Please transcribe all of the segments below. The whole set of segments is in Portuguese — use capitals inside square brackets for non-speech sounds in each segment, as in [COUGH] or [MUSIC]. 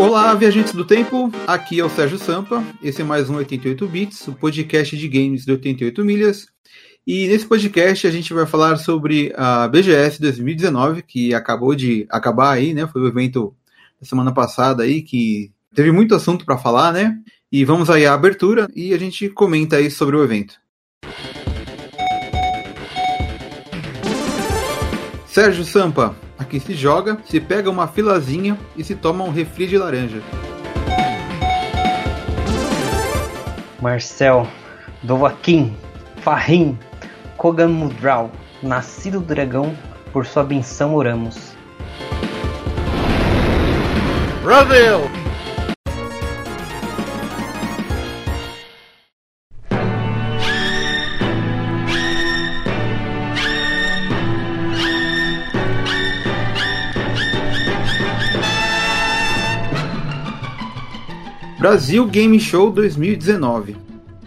Olá, viajantes do tempo. Aqui é o Sérgio Sampa. Esse é mais um 88 Bits, o podcast de games de 88 milhas. E nesse podcast a gente vai falar sobre a BGS 2019, que acabou de acabar aí, né? Foi o evento da semana passada aí que teve muito assunto para falar, né? E vamos aí à abertura e a gente comenta aí sobre o evento. Sérgio Sampa, aqui se joga, se pega uma filazinha e se toma um refri de laranja. Marcel, Dovahkiin, Fahim, Kogan Mudral, nascido do dragão, por sua benção oramos. Brasil! Brasil Game Show 2019.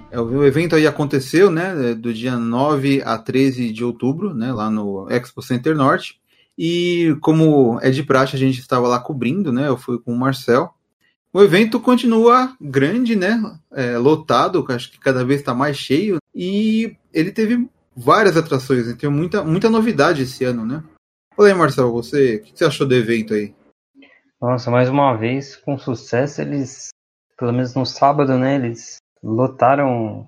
É, o evento aí aconteceu, né, do dia 9 a 13 de outubro, né, lá no Expo Center Norte. E como é de praxe, a gente estava lá cobrindo, né, eu fui com o Marcel. O evento continua grande, né, é, lotado, acho que cada vez está mais cheio. E ele teve várias atrações, né, tem muita, muita novidade esse ano, né. Fala aí, Marcel, você, o que você achou do evento aí? Nossa, mais uma vez, com sucesso, eles pelo menos no sábado, né? Eles lotaram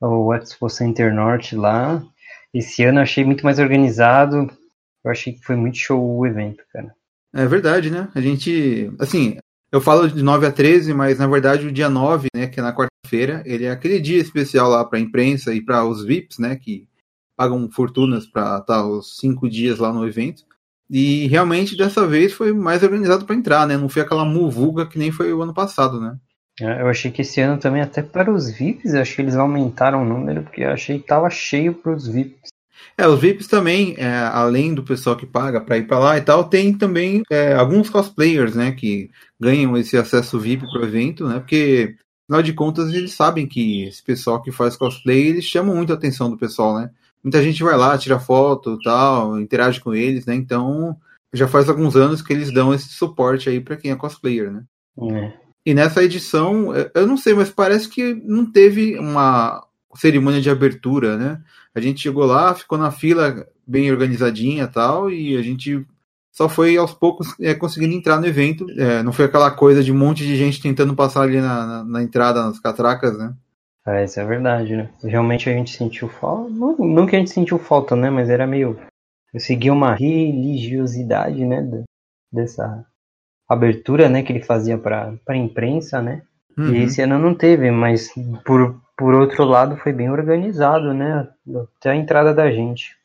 o Expo Center Norte lá. Esse ano eu achei muito mais organizado. Eu achei que foi muito show o evento, cara. É verdade, né? A gente. Assim, eu falo de 9 a 13, mas na verdade o dia 9, né, que é na quarta-feira, ele é aquele dia especial lá para a imprensa e para os VIPs, né, que pagam fortunas para estar os cinco dias lá no evento. E realmente dessa vez foi mais organizado para entrar, né? Não foi aquela muvuga que nem foi o ano passado, né? É, eu achei que esse ano também, até para os VIPs, eu achei que eles aumentaram o número, porque eu achei que tava cheio para os VIPs. É, os VIPs também, é, além do pessoal que paga para ir para lá e tal, tem também é, alguns cosplayers, né, que ganham esse acesso VIP pro evento, né, porque, afinal de contas, eles sabem que esse pessoal que faz cosplay, eles chamam muito a atenção do pessoal, né muita gente vai lá, tira foto tal, interage com eles, né? Então já faz alguns anos que eles dão esse suporte aí para quem é cosplayer, né? É. E nessa edição, eu não sei, mas parece que não teve uma cerimônia de abertura, né? A gente chegou lá, ficou na fila bem organizadinha tal, e a gente só foi aos poucos é, conseguindo entrar no evento. É, não foi aquela coisa de um monte de gente tentando passar ali na, na, na entrada, nas catracas, né? É, isso é verdade, né? Realmente a gente sentiu falta. Não, não que a gente sentiu falta, né? Mas era meio. Eu segui uma religiosidade, né? Dessa abertura, né? Que ele fazia para a imprensa, né? Uhum. E esse ano não teve, mas por, por outro lado foi bem organizado, né? Até a entrada da gente.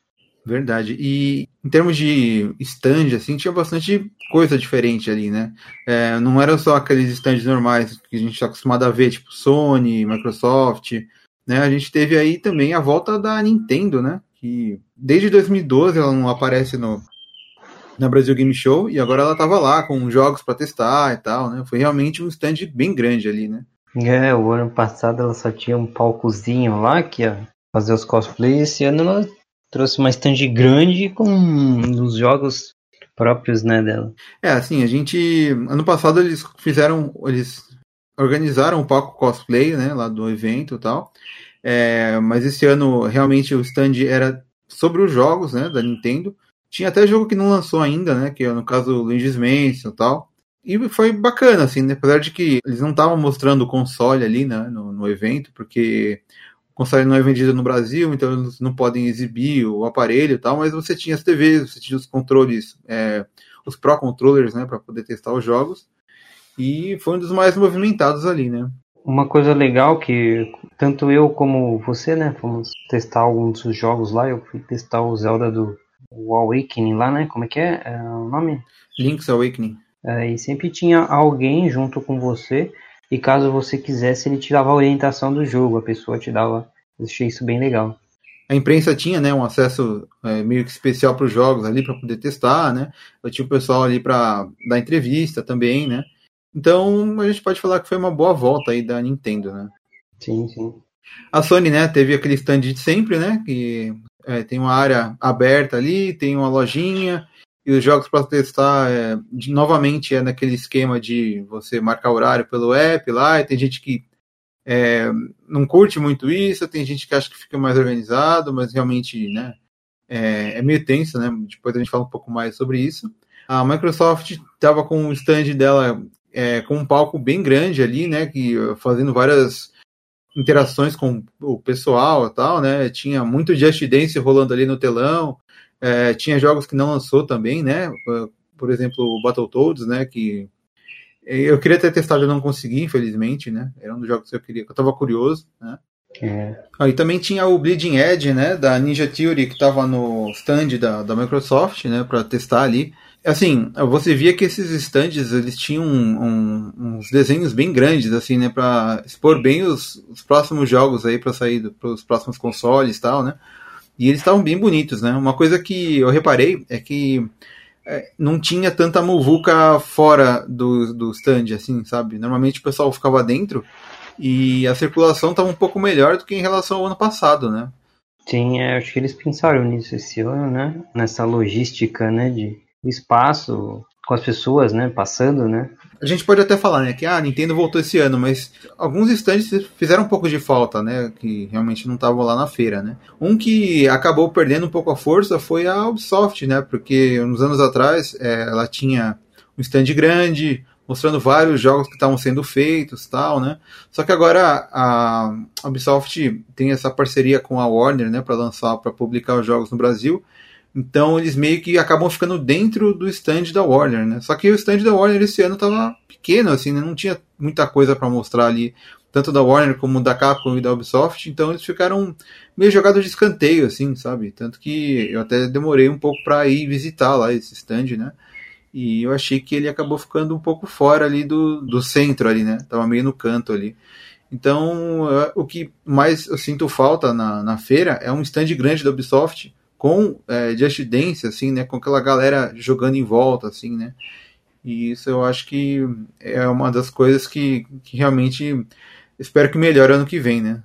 Verdade. E em termos de stand, assim, tinha bastante coisa diferente ali, né? É, não era só aqueles stands normais que a gente está acostumado a ver, tipo Sony, Microsoft, né? A gente teve aí também a volta da Nintendo, né? Que desde 2012 ela não aparece no na Brasil Game Show e agora ela estava lá com jogos para testar e tal, né? Foi realmente um stand bem grande ali, né? É, o ano passado ela só tinha um palcozinho lá que ia fazer os cosplays. Esse ano ela trouxe uma stand grande com os jogos próprios, né, dela. É, assim, a gente ano passado eles fizeram, eles organizaram o palco cosplay, né, lá do evento e tal. É, mas esse ano realmente o stand era sobre os jogos, né, da Nintendo. Tinha até jogo que não lançou ainda, né, que é no caso Luigi's Mansion e tal. E foi bacana, assim, né? apesar de que eles não estavam mostrando o console ali né, no, no evento, porque console não é vendido no Brasil, então eles não podem exibir o aparelho e tal, mas você tinha as TVs, você tinha os controles, é, os Pro Controllers, né, para poder testar os jogos, e foi um dos mais movimentados ali, né. Uma coisa legal que tanto eu como você, né, fomos testar alguns dos jogos lá, eu fui testar o Zelda do o Awakening lá, né, como é que é, é o nome? Link's Awakening. É, e sempre tinha alguém junto com você e caso você quisesse, ele te dava a orientação do jogo, a pessoa te dava. Eu achei isso bem legal. A imprensa tinha né, um acesso é, meio que especial para os jogos ali para poder testar, né? Eu tinha o pessoal ali para dar entrevista também, né? Então a gente pode falar que foi uma boa volta aí da Nintendo, né? Sim, sim. A Sony, né, teve aquele stand de sempre, né? Que é, tem uma área aberta ali, tem uma lojinha E os jogos para testar, é, de, novamente, é naquele esquema de você marcar horário pelo app lá, e tem gente que é, não curte muito isso, tem gente que acha que fica mais organizado, mas realmente, né, é, é meio tenso, né? Depois a gente fala um pouco mais sobre isso. A Microsoft estava com o stand dela é, com um palco bem grande ali, né? Que fazendo várias interações com o pessoal e tal, né? Tinha muito Just Dance rolando ali no telão. É, tinha jogos que não lançou também, né? Por exemplo, o Battletoads, né? Que eu queria ter testado e não consegui, infelizmente, né? Era um dos jogos que eu queria, que eu tava curioso, né? É. Ah, e também tinha o Bleeding Edge, né, da Ninja Theory, que estava no stand da, da Microsoft, né, para testar ali. Assim, você via que esses stands, eles tinham um, um, uns desenhos bem grandes, assim, né, para expor bem os, os, próximos jogos aí para sair para os próximos consoles e tal, né. E eles estavam bem bonitos, né. Uma coisa que eu reparei é que é, não tinha tanta muvuca fora do, do stand, assim, sabe? Normalmente o pessoal ficava dentro e a circulação estava um pouco melhor do que em relação ao ano passado, né? Sim, é, acho que eles pensaram nisso esse ano, né? Nessa logística, né, de espaço com as pessoas, né, passando, né? A gente pode até falar, né, que ah, a Nintendo voltou esse ano, mas alguns instantes fizeram um pouco de falta, né, que realmente não estavam lá na feira, né. Um que acabou perdendo um pouco a força foi a Ubisoft, né, porque uns anos atrás é, ela tinha um stand grande, mostrando vários jogos que estavam sendo feitos tal, né? Só que agora a Ubisoft tem essa parceria com a Warner, né, para lançar, para publicar os jogos no Brasil. Então eles meio que acabam ficando dentro do stand da Warner, né? Só que o stand da Warner esse ano estava pequeno, assim, né? não tinha muita coisa para mostrar ali, tanto da Warner como da Capcom e da Ubisoft. Então eles ficaram meio jogados de escanteio, assim, sabe? Tanto que eu até demorei um pouco para ir visitar lá esse stand, né? E eu achei que ele acabou ficando um pouco fora ali do, do centro ali, né? Tava meio no canto ali. Então, o que mais eu sinto falta na, na feira é um stand grande da Ubisoft com é, Just Dance, assim, né? Com aquela galera jogando em volta, assim, né? E isso eu acho que é uma das coisas que, que realmente espero que melhore ano que vem, né?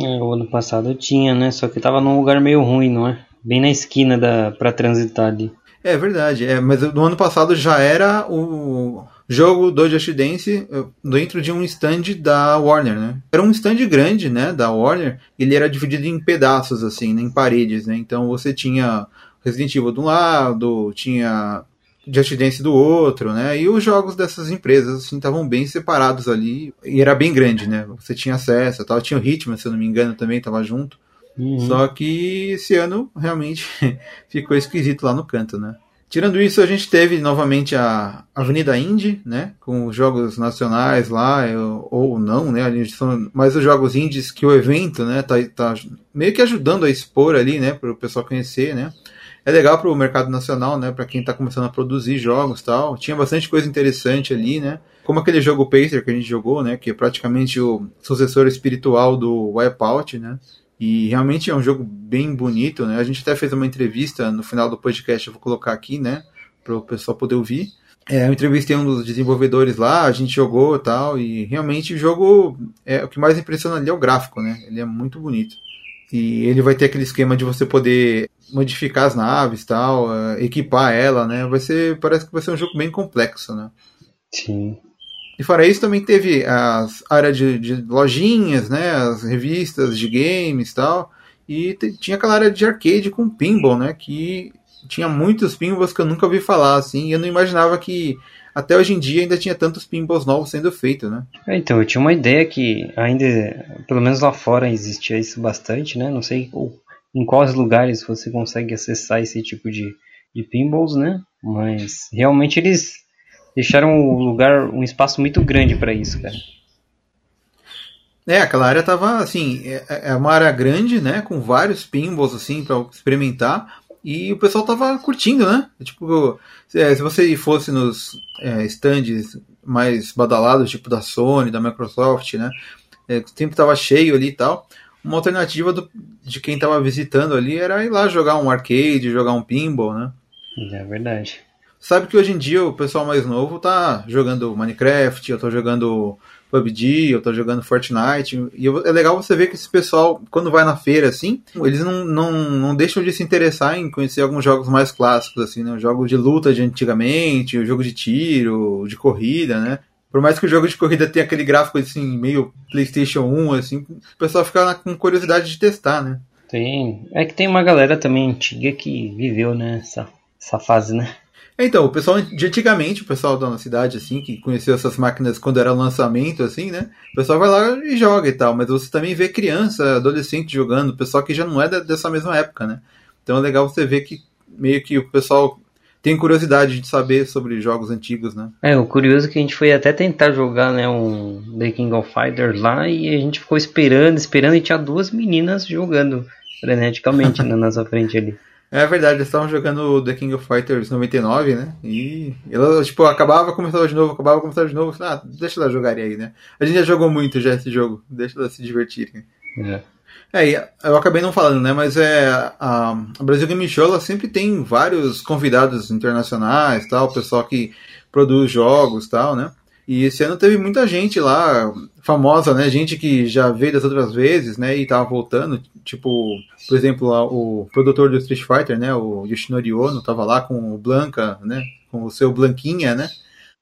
É, o ano passado tinha, né? Só que tava num lugar meio ruim, não é? Bem na esquina da, pra transitar ali. É verdade, é, mas no ano passado já era o jogo do Just Dance eh, dentro de um stand da Warner, né? Era um stand grande, né, da Warner, ele era dividido em pedaços, assim, né, em paredes, né? Então você tinha Resident Evil de um lado, tinha Just Dance do outro, né? E os jogos dessas empresas, assim, estavam bem separados ali, e era bem grande, né? Você tinha acesso, tal. tinha o Hitman, se eu não me engano, também estava junto. Uhum. Só que esse ano realmente [LAUGHS] ficou esquisito lá no canto, né? Tirando isso, a gente teve novamente a Avenida Indie, né? Com os jogos nacionais lá, ou não, né? São mais os jogos indies que o evento, né? Tá, tá meio que ajudando a expor ali, né? Para o pessoal conhecer, né? É legal para o mercado nacional, né? Para quem está começando a produzir jogos tal. Tinha bastante coisa interessante ali, né? Como aquele jogo Pacer que a gente jogou, né? Que é praticamente o sucessor espiritual do Wipeout, né? E realmente é um jogo bem bonito, né? A gente até fez uma entrevista no final do podcast, eu vou colocar aqui, né? Para o pessoal poder ouvir. É, eu entrevistei um dos desenvolvedores lá, a gente jogou e tal, e realmente o jogo, é, o que mais impressiona ali é o gráfico, né? Ele é muito bonito. E ele vai ter aquele esquema de você poder modificar as naves tal, é, equipar ela, né? Vai ser, parece que vai ser um jogo bem complexo, né? Sim. E fora isso, também teve as áreas de, de lojinhas, né? As revistas de games e tal. E tinha aquela área de arcade com pinball, né? Que tinha muitos pinballs que eu nunca ouvi falar, assim. E eu não imaginava que até hoje em dia ainda tinha tantos pinballs novos sendo feitos, né? É, então, eu tinha uma ideia que ainda, pelo menos lá fora, existia isso bastante, né? Não sei em quais lugares você consegue acessar esse tipo de, de pinballs, né? Mas realmente eles deixaram o lugar, um espaço muito grande para isso, cara. É, aquela área tava assim, é, é uma área grande, né, com vários pinballs assim para experimentar e o pessoal tava curtindo, né? Tipo, se, se você fosse nos é, stands mais badalados, tipo da Sony, da Microsoft, né, é, sempre tava cheio ali e tal. Uma alternativa do, de quem tava visitando ali era ir lá jogar um arcade, jogar um pinball, né? É verdade sabe que hoje em dia o pessoal mais novo tá jogando Minecraft, eu tô jogando PUBG, eu tô jogando Fortnite. E é legal você ver que esse pessoal, quando vai na feira, assim, eles não, não, não deixam de se interessar em conhecer alguns jogos mais clássicos, assim, né? Jogos de luta de antigamente, o jogo de tiro, de corrida, né? Por mais que o jogo de corrida tenha aquele gráfico assim, meio PlayStation 1, assim, o pessoal fica com curiosidade de testar, né? Tem. É que tem uma galera também antiga que viveu, né, essa, essa fase, né? Então, o pessoal de antigamente, o pessoal da nossa cidade, assim, que conheceu essas máquinas quando era lançamento, assim, né? O pessoal vai lá e joga e tal, mas você também vê criança, adolescente jogando, pessoal que já não é dessa mesma época, né? Então é legal você ver que meio que o pessoal tem curiosidade de saber sobre jogos antigos, né? É, o curioso é que a gente foi até tentar jogar, né, um The King of Fighters lá e a gente ficou esperando, esperando e tinha duas meninas jogando freneticamente na nossa frente ali. [LAUGHS] É verdade, eles estavam jogando The King of Fighters 99, né? E ela, tipo, acabava, começava de novo, acabava, começava de novo. Ah, deixa elas jogarem aí, né? A gente já jogou muito já esse jogo, deixa elas se divertirem. É. É, eu acabei não falando, né? Mas é a, a Brasil Game Show ela sempre tem vários convidados internacionais, tal, pessoal que produz jogos, tal, né? E esse ano teve muita gente lá, famosa, né? Gente que já veio das outras vezes, né? E tava voltando. Tipo, por exemplo, o produtor do Street Fighter, né? O Yoshinori Ono tava lá com o Blanca, né? Com o seu Blanquinha, né?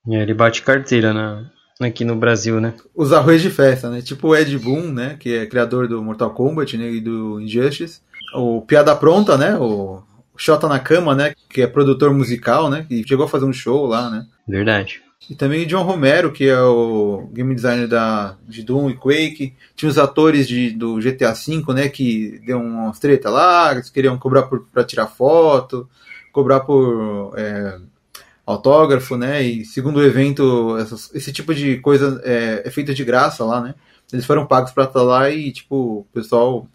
É, ele bate carteira, né? aqui no Brasil, né? Os arroz de festa, né? Tipo o Ed Boon, né? Que é criador do Mortal Kombat né? e do Injustice. O Piada Pronta, né? O Shota na Cama, né? Que é produtor musical, né? Que chegou a fazer um show lá, né? Verdade. E também o John Romero, que é o game designer da, de Doom e Quake. Tinha os atores de, do GTA V, né? Que deu umas treta lá, eles queriam cobrar por, tirar foto, cobrar por é, autógrafo, né? E segundo o evento, essas, esse tipo de coisa é, é feita de graça lá, né? Eles foram pagos para estar lá e, tipo, o pessoal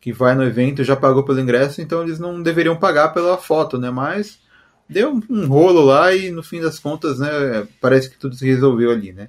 que vai no evento já pagou pelo ingresso, então eles não deveriam pagar pela foto, né? Mas deu um rolo lá e no fim das contas, né? Parece que tudo se resolveu ali, né?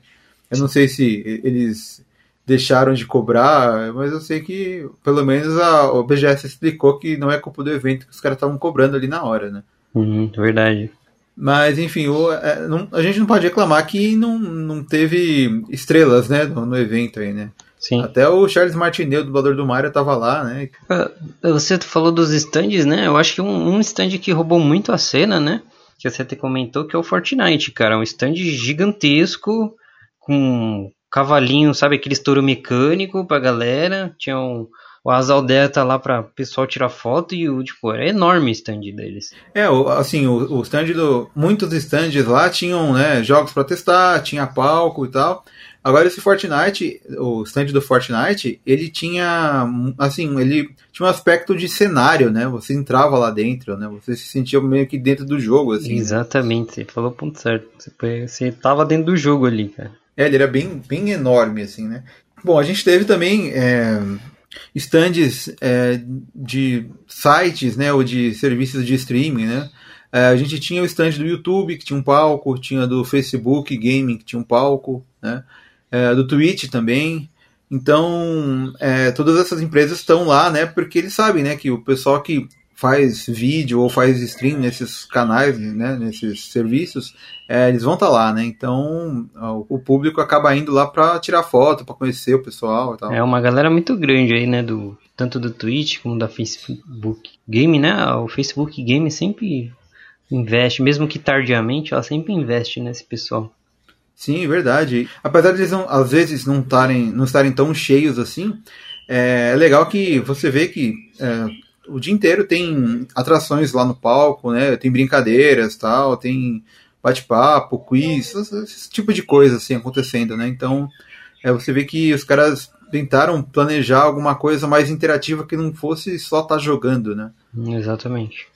Eu não sei se eles deixaram de cobrar, mas eu sei que pelo menos a, o BGS explicou que não é culpa do evento que os caras estavam cobrando ali na hora, né? Uhum, verdade. Mas, enfim, o, é, não, a gente não pode reclamar que não, não teve estrelas, né, no, no evento aí, né? Sim. Até o Charles Martinet, dublador do Mario, tava lá, né? Ah, você falou dos stands, né? Eu acho que um, um stand que roubou muito a cena, né? Que você até comentou, que é o Fortnite, cara. Um stand gigantesco, com cavalinho, sabe? Aquele estouro mecânico pra galera. Tinha um, o Azaldeia tá lá pra pessoal tirar foto e o tipo, era enorme o stand deles. É, assim, o, o stand do. Muitos stands lá tinham né, jogos para testar, tinha palco e tal. Agora esse Fortnite, o stand do Fortnite, ele tinha, assim, ele tinha um aspecto de cenário, né? Você entrava lá dentro, né? Você se sentia meio que dentro do jogo, assim. Exatamente, você falou o ponto certo. Você, você tava dentro do jogo ali, cara. É, ele era bem, bem enorme, assim, né? Bom, a gente teve também é, stands é, de sites, né, ou de serviços de streaming, né? É, a gente tinha o stand do YouTube que tinha um palco, tinha do Facebook Gaming que tinha um palco, né? É, do Twitch também. Então, é, todas essas empresas estão lá, né? Porque eles sabem, né, que o pessoal que faz vídeo ou faz stream nesses canais, né, nesses serviços, é, eles vão estar tá lá, né? Então o público acaba indo lá para tirar foto, para conhecer o pessoal e tal. É uma galera muito grande aí, né? Do, tanto do Twitch como da Facebook Game, né? O Facebook Game sempre investe, mesmo que tardiamente, ela sempre investe nesse pessoal. Sim, verdade. Apesar de eles não, às vezes não, tarem, não estarem tão cheios assim, é, é legal que você vê que é, o dia inteiro tem atrações lá no palco, né? Tem brincadeiras, tal, tem bate-papo, quiz, esse tipo de coisa assim acontecendo, né? Então, é, você vê que os caras tentaram planejar alguma coisa mais interativa que não fosse só estar tá jogando, né? Exatamente.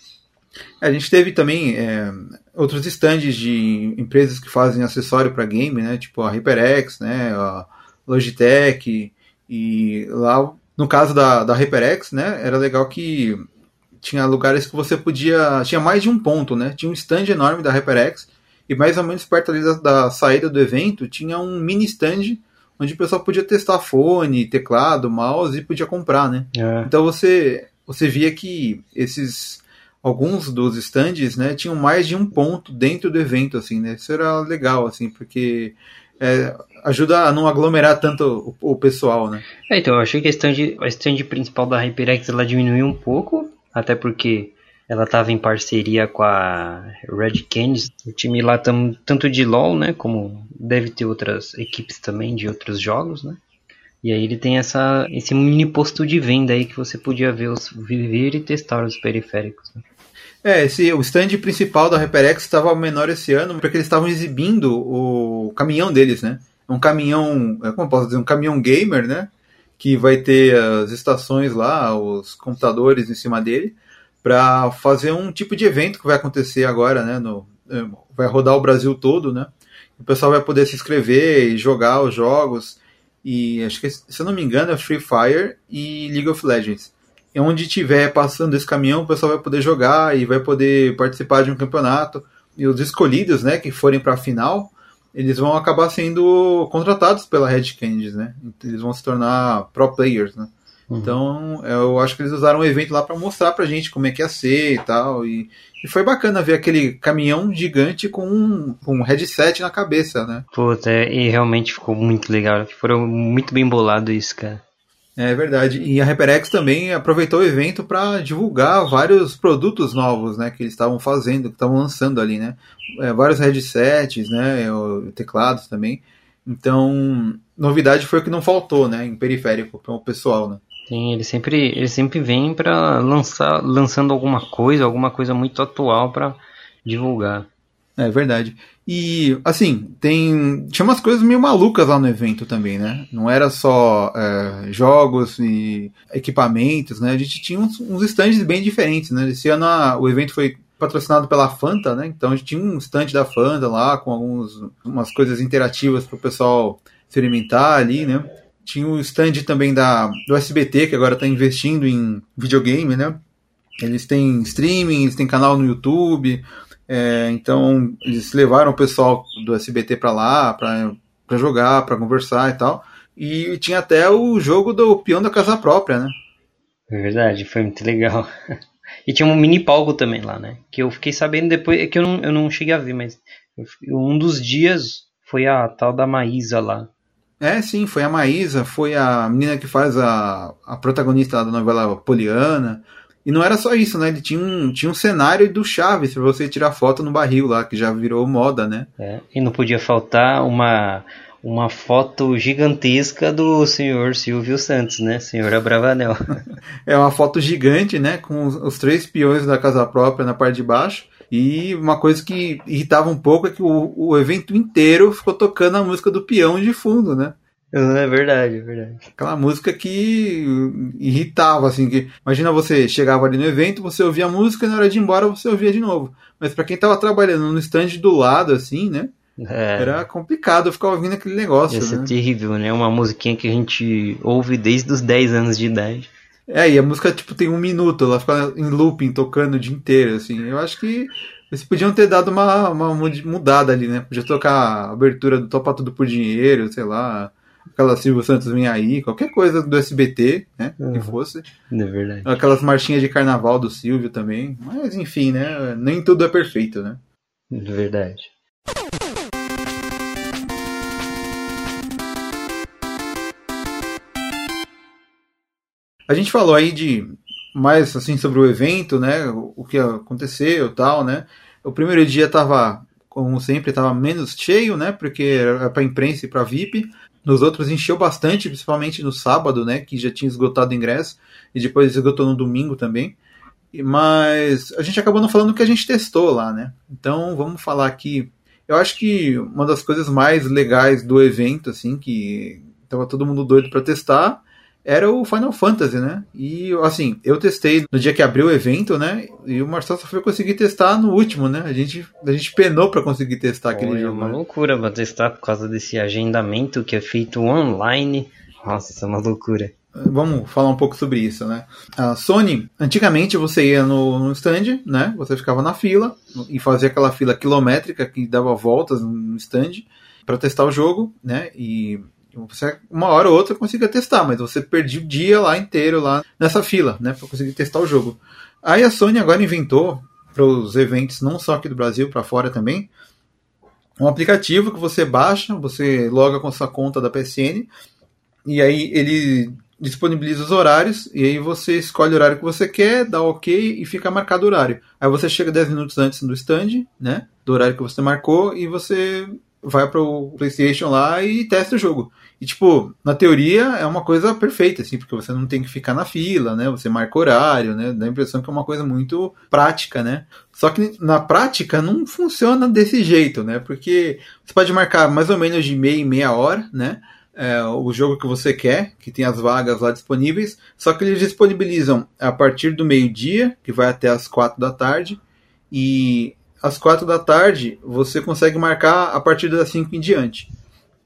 A gente teve também é, outros stands de empresas que fazem acessório para game, né? Tipo a HyperX, né? A Logitech e lá no caso da, da HyperX, né, era legal que tinha lugares que você podia. Tinha mais de um ponto, né? Tinha um stand enorme da HyperX e mais ou menos perto ali da, da saída do evento tinha um mini stand onde o pessoal podia testar fone, teclado, mouse e podia comprar, né? É. Então você você via que esses alguns dos stands, né, tinham mais de um ponto dentro do evento, assim, né? Isso era legal, assim, porque é, ajuda a não aglomerar tanto o, o pessoal, né? É, então, eu achei que a stand, a stand principal da HyperX ela diminuiu um pouco, até porque ela estava em parceria com a Red Canids, o time lá tam, tanto de LoL, né, como deve ter outras equipes também de outros jogos, né? E aí ele tem essa, esse mini posto de venda aí que você podia ver os, viver e testar os periféricos. Né? É, esse, o stand principal da HyperX estava menor esse ano, porque eles estavam exibindo o caminhão deles, né? Um caminhão, é, como posso dizer, um caminhão gamer, né? Que vai ter as estações lá, os computadores em cima dele, para fazer um tipo de evento que vai acontecer agora, né? No, é, vai rodar o Brasil todo, né? O pessoal vai poder se inscrever e jogar os jogos. E acho que, se eu não me engano, é Free Fire e League of Legends. Onde tiver passando esse caminhão, o pessoal vai poder jogar e vai poder participar de um campeonato. E os escolhidos, né, que forem para a final, eles vão acabar sendo contratados pela Red Candies, né? Eles vão se tornar pro players, né? Uhum. Então, eu acho que eles usaram o evento lá para mostrar pra gente como é que ia ser e tal. E, e foi bacana ver aquele caminhão gigante com um, um headset na cabeça, né? Puta, é, e realmente ficou muito legal. Foram muito bem bolado isso, cara. É verdade. E a HyperX também aproveitou o evento para divulgar vários produtos novos, né, que eles estavam fazendo, que estavam lançando ali, né? É, vários headsets, né, teclados também. Então, novidade foi o que não faltou, né, em periférico para o pessoal, né? Sim, ele sempre, ele sempre vem para lançar, lançando alguma coisa, alguma coisa muito atual para divulgar. É verdade. E, assim, tem. Tinha umas coisas meio malucas lá no evento também, né? Não era só é, jogos e equipamentos, né? A gente tinha uns, uns stands bem diferentes, né? Esse ano a, o evento foi patrocinado pela Fanta, né? Então a gente tinha um stand da Fanta lá com algumas umas coisas interativas para o pessoal experimentar ali, né? Tinha o stand também da, do SBT, que agora está investindo em videogame, né? Eles têm streaming, eles têm canal no YouTube. É, então, eles levaram o pessoal do SBT para lá, para jogar, para conversar e tal. E tinha até o jogo do peão da casa própria, né? É verdade, foi muito legal. [LAUGHS] E tinha um mini palco também lá, né? Que eu fiquei sabendo depois, é que eu não, eu não cheguei a ver, mas um dos dias foi a tal da Maísa lá. É, sim, foi a Maísa, foi a menina que faz a, a protagonista da novela Poliana. E não era só isso, né? Ele tinha um, tinha um cenário do Chaves para você tirar foto no barril lá, que já virou moda, né? É, e não podia faltar uma, uma foto gigantesca do senhor Silvio Santos, né? Senhor Abravanel. [LAUGHS] é uma foto gigante, né? Com os, os, três peões da casa própria na parte de baixo. E uma coisa que irritava um pouco é que o, o evento inteiro ficou tocando a música do peão de fundo, né? [LAUGHS] É verdade, é verdade. Aquela música que irritava, assim, que imagina você chegava ali no evento, você ouvia a música e na hora de ir embora você ouvia de novo. Mas para quem tava trabalhando no stand do lado, assim, né? É. Era complicado ficar ouvindo aquele negócio. Isso né? é terrível, né? Uma musiquinha que a gente ouve desde os 10 anos de idade. É, e a música, tipo, tem um minuto, ela fica em looping, tocando o dia inteiro, assim. Eu acho que eles podiam ter dado uma, uma mudada ali, né? Podia tocar a abertura do Topa Tudo por Dinheiro, sei lá. Aquela Silvio Santos vem aí, qualquer coisa do SBT, né? Uhum. Que fosse. É verdade. Aquelas marchinhas de carnaval do Silvio também. Mas enfim, né? Nem tudo é perfeito, né? É verdade. A gente falou aí de mais assim sobre o evento, né? O que aconteceu, tal, né? O primeiro dia tava, como sempre, tava menos cheio, né? Porque era para imprensa e para VIP. Nos outros encheu bastante, principalmente no sábado, né? Que já tinha esgotado o ingresso e depois esgotou no domingo também. Mas a gente acabou não falando o que a gente testou lá, né? Então vamos falar aqui. Eu acho que uma das coisas mais legais do evento, assim, que tava todo mundo doido para testar, era o Final Fantasy, né? E assim, eu testei no dia que abriu o evento, né? E o Marcelo só foi conseguir testar no último, né? A gente, a gente penou para conseguir testar aquele jogo. É uma né? loucura pra testar por causa desse agendamento que é feito online. Nossa, isso é uma loucura. Vamos falar um pouco sobre isso, né? A Sony, antigamente você ia no, no stand, né? Você ficava na fila e fazia aquela fila quilométrica que dava voltas no stand para testar o jogo, né? E você, uma hora ou outra conseguia testar, mas você perdia o dia lá inteiro lá nessa fila, né, para conseguir testar o jogo. Aí a Sony agora inventou para os eventos não só aqui do Brasil, para fora também, um aplicativo que você baixa, você loga com sua conta da PSN, e aí ele disponibiliza os horários, e aí você escolhe o horário que você quer, dá ok e fica marcado o horário. Aí você chega 10 minutos antes do stand, né? Do horário que você marcou, e você vai pro PlayStation lá e testa o jogo. E, tipo, na teoria é uma coisa perfeita, assim, porque você não tem que ficar na fila, né? Você marca horário, né? Dá a impressão que é uma coisa muito prática, né? Só que na prática não funciona desse jeito, né? Porque você pode marcar mais ou menos de meia e meia hora, né? É, o jogo que você quer, que tem as vagas lá disponíveis, só que eles disponibilizam a partir do meio-dia, que vai até as quatro da tarde, e às quatro da tarde você consegue marcar a partir das cinco em diante.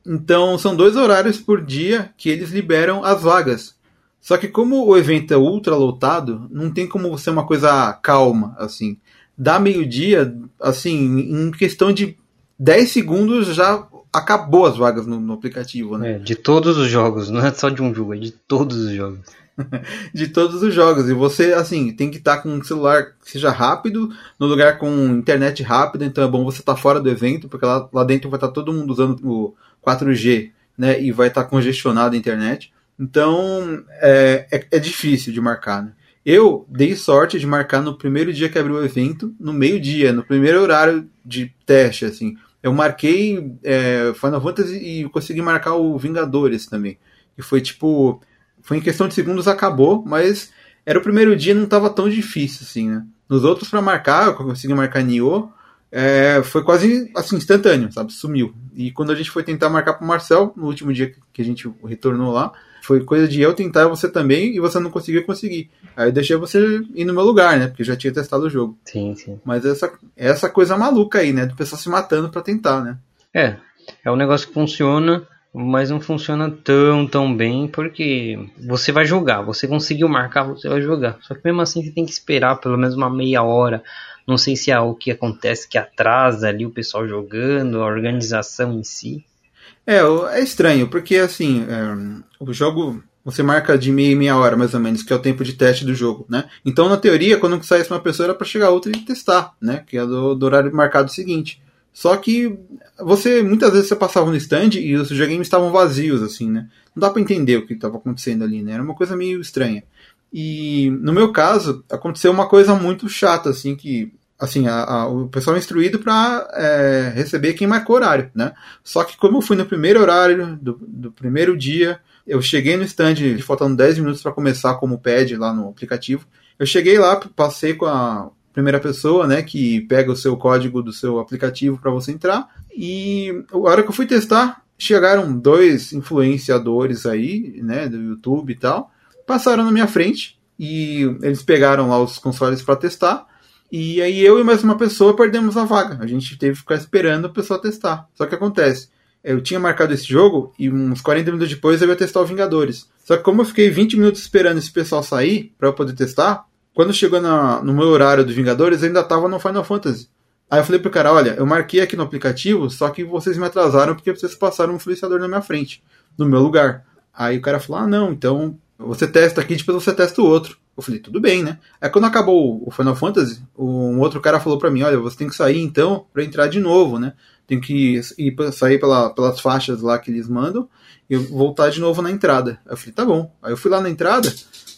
Então são dois horários por dia que eles liberam as vagas. Só que como o evento é ultra lotado, não tem como ser uma coisa calma, assim. Dá meio-dia, assim, em questão de 10 segundos já acabou as vagas no, no aplicativo, né? É, de todos os jogos, [LAUGHS] não é só de um jogo, é de todos os jogos. [LAUGHS] de todos os jogos. E você, assim, tem que estar com um celular que seja rápido, no lugar com internet rápida, então é bom você estar fora do evento, porque lá, lá dentro vai estar todo mundo usando o 4G, né? E vai estar congestionado a internet. Então é, é, é difícil de marcar, né? Eu dei sorte de marcar no primeiro dia que abriu o evento, no meio-dia, no primeiro horário de teste, assim. Eu marquei é, Final Fantasy e consegui marcar o Vingadores também. E foi tipo. Foi em questão de segundos acabou, mas era o primeiro dia não estava tão difícil assim, né? Nos outros para marcar, eu consegui marcar Nioh, é, foi quase assim, instantâneo, sabe? Sumiu. E quando a gente foi tentar marcar pro Marcel, no último dia que a gente retornou lá, foi coisa de eu tentar você também, e você não conseguiu conseguir. Aí eu deixei você ir no meu lugar, né? Porque já tinha testado o jogo. Sim, sim. Mas essa, essa coisa maluca aí, né? Do pessoal se matando para tentar, né? É, é um negócio que funciona, mas não funciona tão, tão bem, porque você vai jogar, você conseguiu marcar, você vai jogar. Só que mesmo assim você tem que esperar pelo menos uma meia hora não sei se é o que acontece que atrasa ali o pessoal jogando, a organização em si. É, é estranho, porque assim, é, o jogo você marca de meia e meia hora, mais ou menos, que é o tempo de teste do jogo, né? Então, na teoria, quando saísse uma pessoa, era para chegar outra e testar, né? Que é do, do, horário marcado seguinte. Só que você, muitas vezes, você passava no stand e os videogames estavam vazios, assim, né? Não dá para entender o que estava acontecendo ali, né? Era uma coisa meio estranha. E no meu caso, aconteceu uma coisa muito chata, assim, que assim, a, a, o pessoal é instruído para é, receber quem marcou horário, né? Só que como eu fui no primeiro horário do, do primeiro dia, eu cheguei no stand faltando 10 minutos para começar como pede lá no aplicativo. Eu cheguei lá, passei com a primeira pessoa, né, que pega o seu código do seu aplicativo para você entrar. E a hora que eu fui testar, chegaram dois influenciadores aí, né, do YouTube e tal, passaram na minha frente e eles pegaram lá os consoles para testar. E aí eu e mais uma pessoa perdemos a vaga. A gente teve que ficar esperando a pessoa testar. Só que acontece, eu tinha marcado esse jogo e uns 40 minutos depois eu ia testar o Vingadores. Só que como eu fiquei 20 minutos esperando esse pessoal sair para eu poder testar, quando chegou na, no meu horário do Vingadores, ainda tava no Final Fantasy. Aí eu falei pro cara, olha, eu marquei aqui no aplicativo, só que vocês me atrasaram porque vocês passaram um influenciador na minha frente, no meu lugar. Aí o cara falou, ah não, então você testa aqui, depois você testa o outro. Eu falei, tudo bem, né? Aí quando acabou o Final Fantasy, um outro cara falou para mim, olha, você tem que sair então para entrar de novo, né? Tem que ir, sair pela, pelas faixas lá que eles mandam e voltar de novo na entrada. Eu falei, tá bom. Aí eu fui lá na entrada,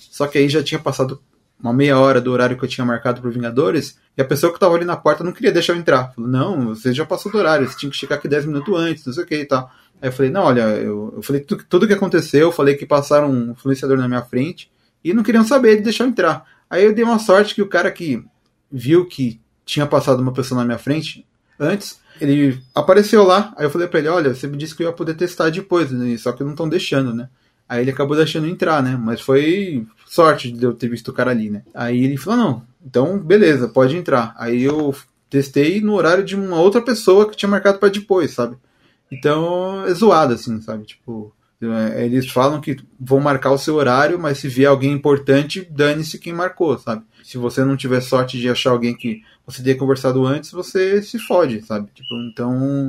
só que aí já tinha passado uma meia hora do horário que eu tinha marcado pro Vingadores, e a pessoa que tava ali na porta não queria deixar eu entrar. Falou, não, você já passou do horário, você tinha que chegar aqui 10 minutos antes, não sei o que e tal. Aí eu falei, não, olha, eu, eu falei tudo, tudo que aconteceu, eu falei que passaram um influenciador na minha frente, e não queriam saber de deixar eu entrar. Aí eu dei uma sorte que o cara que viu que tinha passado uma pessoa na minha frente antes, ele apareceu lá. Aí eu falei pra ele: Olha, você me disse que eu ia poder testar depois, né? só que não estão deixando, né? Aí ele acabou deixando entrar, né? Mas foi sorte de eu ter visto o cara ali, né? Aí ele falou: Não, então beleza, pode entrar. Aí eu testei no horário de uma outra pessoa que tinha marcado para depois, sabe? Então é zoado, assim, sabe? Tipo, é, eles falam que vão marcar o seu horário, mas se vier alguém importante, dane-se quem marcou, sabe? Se você não tiver sorte de achar alguém que você tenha conversado antes, você se fode, sabe? Tipo, então,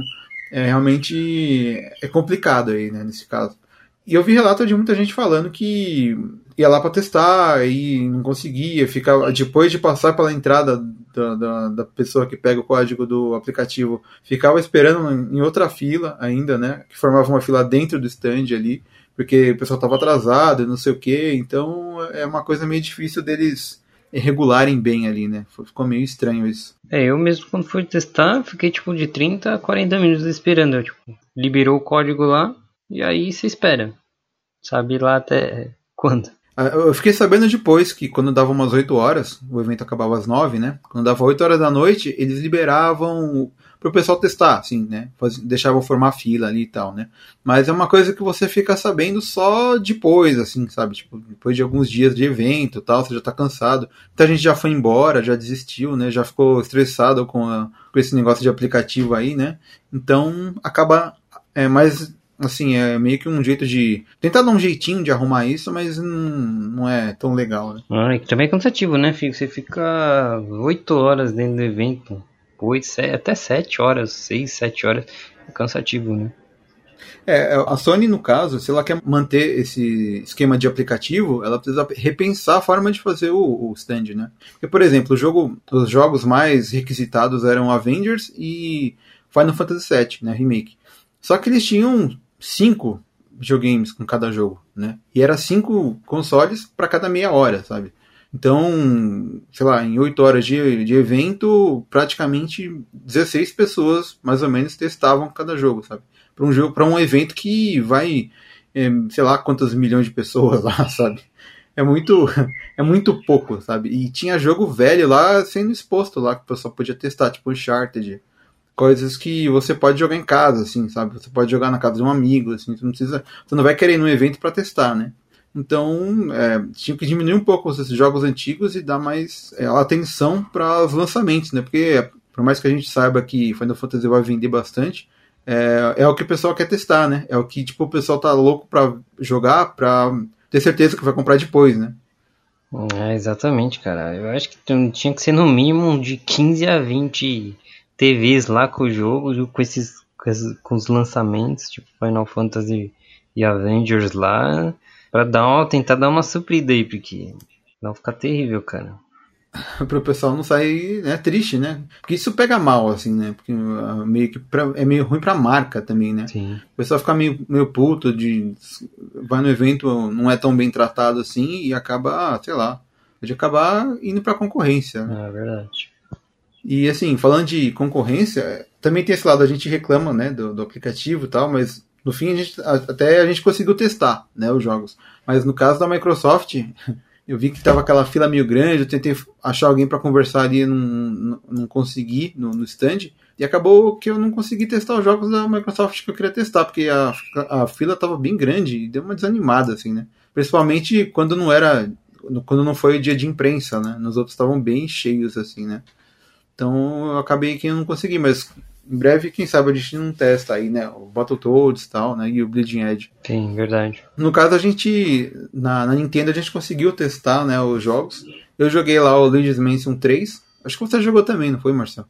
é realmente é complicado aí, né, nesse caso. E eu vi relato de muita gente falando que ia lá para testar e não conseguia, ficava depois de passar pela entrada da, da, da, pessoa que pega o código do aplicativo ficava esperando em outra fila ainda, né? Que formava uma fila dentro do stand ali, porque o pessoal estava atrasado não sei o que. Então é uma coisa meio difícil deles regularem bem ali, né? Ficou meio estranho isso. É, eu mesmo quando fui testar, fiquei tipo de 30 a 40 minutos esperando. Tipo, liberou o código lá e aí você espera. Sabe lá até quando? Ah, eu fiquei sabendo depois que quando dava umas 8 horas, o evento acabava às 9, né? Quando dava 8 horas da noite, eles liberavam pro pessoal testar, assim, né? Deixavam formar fila ali e tal, né? Mas é uma coisa que você fica sabendo só depois, assim, sabe? Tipo, depois de alguns dias de evento tal, você já tá cansado. Muita gente já foi embora, já desistiu, né? Já ficou estressado com, a, com esse negócio de aplicativo aí, né? Então acaba é mais assim, é meio que um jeito de. Tentar dar um jeitinho de arrumar isso, mas não, não é tão legal, né? Ah, também é cansativo, né, Fico? Você fica 8 horas dentro do evento. 8, 7, até 7 horas, 6, 7 horas. É cansativo, né? É, a Sony, no caso, se ela quer manter esse esquema de aplicativo, ela precisa repensar a forma de fazer o, o stand, né? Porque, por exemplo, o jogo, os jogos mais requisitados eram Avengers e Final Fantasy VII, né, remake. Só que eles tinham cinco videogames com cada jogo, né? E era cinco consoles para cada meia hora, sabe? Então, sei lá, em oito horas de, de evento, praticamente 16 pessoas, mais ou menos, testavam cada jogo, sabe? Para um jogo, para um evento que vai, é, sei lá, quantas milhões de pessoas [LAUGHS] lá, sabe? É muito, [LAUGHS] é muito pouco, sabe? E tinha jogo velho lá sendo exposto lá que o pessoal podia testar, tipo Uncharted, coisas que você pode jogar em casa, assim, sabe? Você pode jogar na casa de um amigo, assim, você não precisa, você não vai querer ir num evento para testar, né? Então, é, tinha que diminuir um pouco esses jogos antigos e dar mais é, atenção para os lançamentos, né? Porque, por mais que a gente saiba que Final Fantasy vai vender bastante, é, é o que o pessoal quer testar, né? É o que tipo, o pessoal tá louco para jogar, para ter certeza que vai comprar depois, né? É, exatamente, cara. Eu acho que tinha que ser no mínimo de 15 a 20 TVs lá com o jogo, com esses com os lançamentos, tipo Final Fantasy e Avengers lá, para dar uma, tentar dar uma suprida aí, porque não ficar terrível, cara. [LAUGHS] para o pessoal não sair né, triste, né? Porque isso pega mal, assim, né? Porque uh, meio que pra, é meio ruim pra marca também, né? Sim. O pessoal fica meio, meio puto de. Vai no evento, não é tão bem tratado assim e acaba, sei lá, pode acabar indo pra concorrência. Né? É verdade. E assim, falando de concorrência, também tem esse lado, a gente reclama, né, do, do aplicativo e tal, mas no fim a gente, até a gente conseguiu testar, né, os jogos. Mas no caso da Microsoft, [LAUGHS] eu vi que tava aquela fila meio grande, eu tentei achar alguém para conversar ali, não, não, não consegui no, no stand. E acabou que eu não consegui testar os jogos da Microsoft que eu queria testar, porque a, a fila tava bem grande e deu uma desanimada, assim, né? Principalmente quando não era. Quando não foi o dia de imprensa, né? Nos outros estavam bem cheios, assim, né? Então eu acabei que eu não consegui, mas em breve, quem sabe a gente não testa aí, né? O Battletoads e tal, né? E o Bleeding Edge. Sim, verdade. No caso, a gente, na, na Nintendo, a gente conseguiu testar, né, os jogos. Eu joguei lá o Luigi's Mansion 3. Acho que você jogou também, não foi, Marcelo?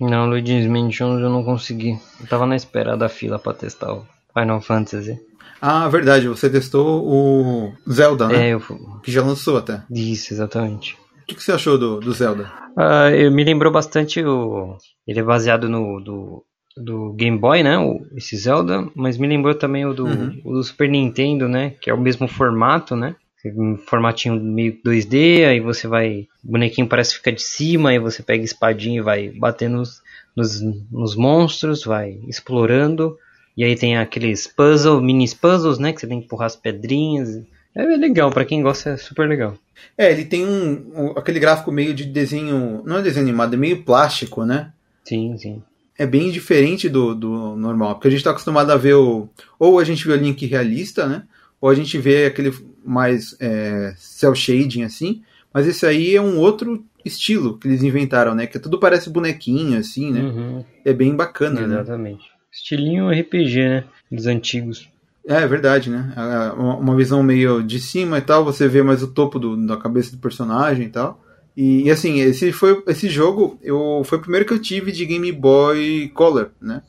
Não, Luigi's Mansion eu não consegui. Eu tava na espera da fila para testar o Final Fantasy. Ah, verdade, você testou o Zelda, né? É, eu... Que já lançou até. Isso, exatamente. O que, que você achou do, do Zelda? Uh, eu me lembrou bastante o. Ele é baseado no do, do Game Boy, né? O, esse Zelda, mas me lembrou também o do, uhum. o do Super Nintendo, né? Que é o mesmo formato, né? Um formatinho meio 2D, aí você vai. O bonequinho parece ficar de cima, aí você pega espadinha e vai batendo nos, nos, nos monstros, vai explorando. E aí tem aqueles puzzles, mini puzzles, né? Que você tem que empurrar as pedrinhas. É legal, para quem gosta é super legal. É, ele tem um, um, aquele gráfico meio de desenho, não é desenho animado, é meio plástico, né? Sim, sim. É bem diferente do, do normal, porque a gente está acostumado a ver o ou a gente vê o Link realista, né? Ou a gente vê aquele mais é, cel shading assim, mas esse aí é um outro estilo que eles inventaram, né? Que tudo parece bonequinho assim, né? Uhum. É bem bacana, Exatamente. né? Exatamente. Estilinho RPG, né? Dos antigos. É, é verdade, né? Uma visão meio de cima e tal, você vê mais o topo do, da cabeça do personagem e tal. E, e, assim, esse foi esse jogo, eu foi o primeiro que eu tive de Game Boy Color, né?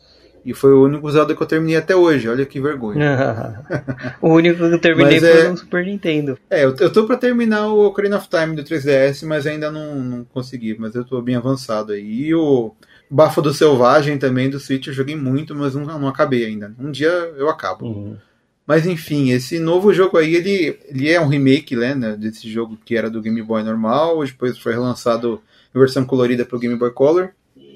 E foi o único Zelda que eu terminei até hoje, olha que vergonha. [LAUGHS] o único que eu terminei foi é... no Super Nintendo. É, eu, eu tô pra terminar o Ocarina of Time do 3DS, mas ainda não, não consegui, mas eu tô bem avançado aí. E o Bafo do Selvagem também do Switch eu joguei muito, mas não, não acabei ainda. Um dia eu acabo. Uhum. Mas enfim, esse novo jogo aí, ele, ele é um remake né, desse jogo que era do Game Boy normal, depois foi relançado em versão colorida para o Game Boy Color.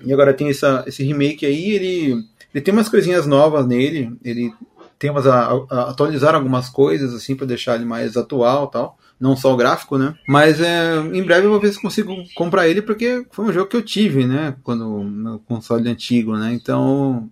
E agora tem essa, esse remake aí, ele, ele tem umas coisinhas novas nele, ele tem umas a, a, atualizar algumas coisas assim para deixar ele mais atual, tal, não só o gráfico, né? Mas é, em breve eu vou ver se consigo comprar ele porque foi um jogo que eu tive, né, quando no console antigo, né? Então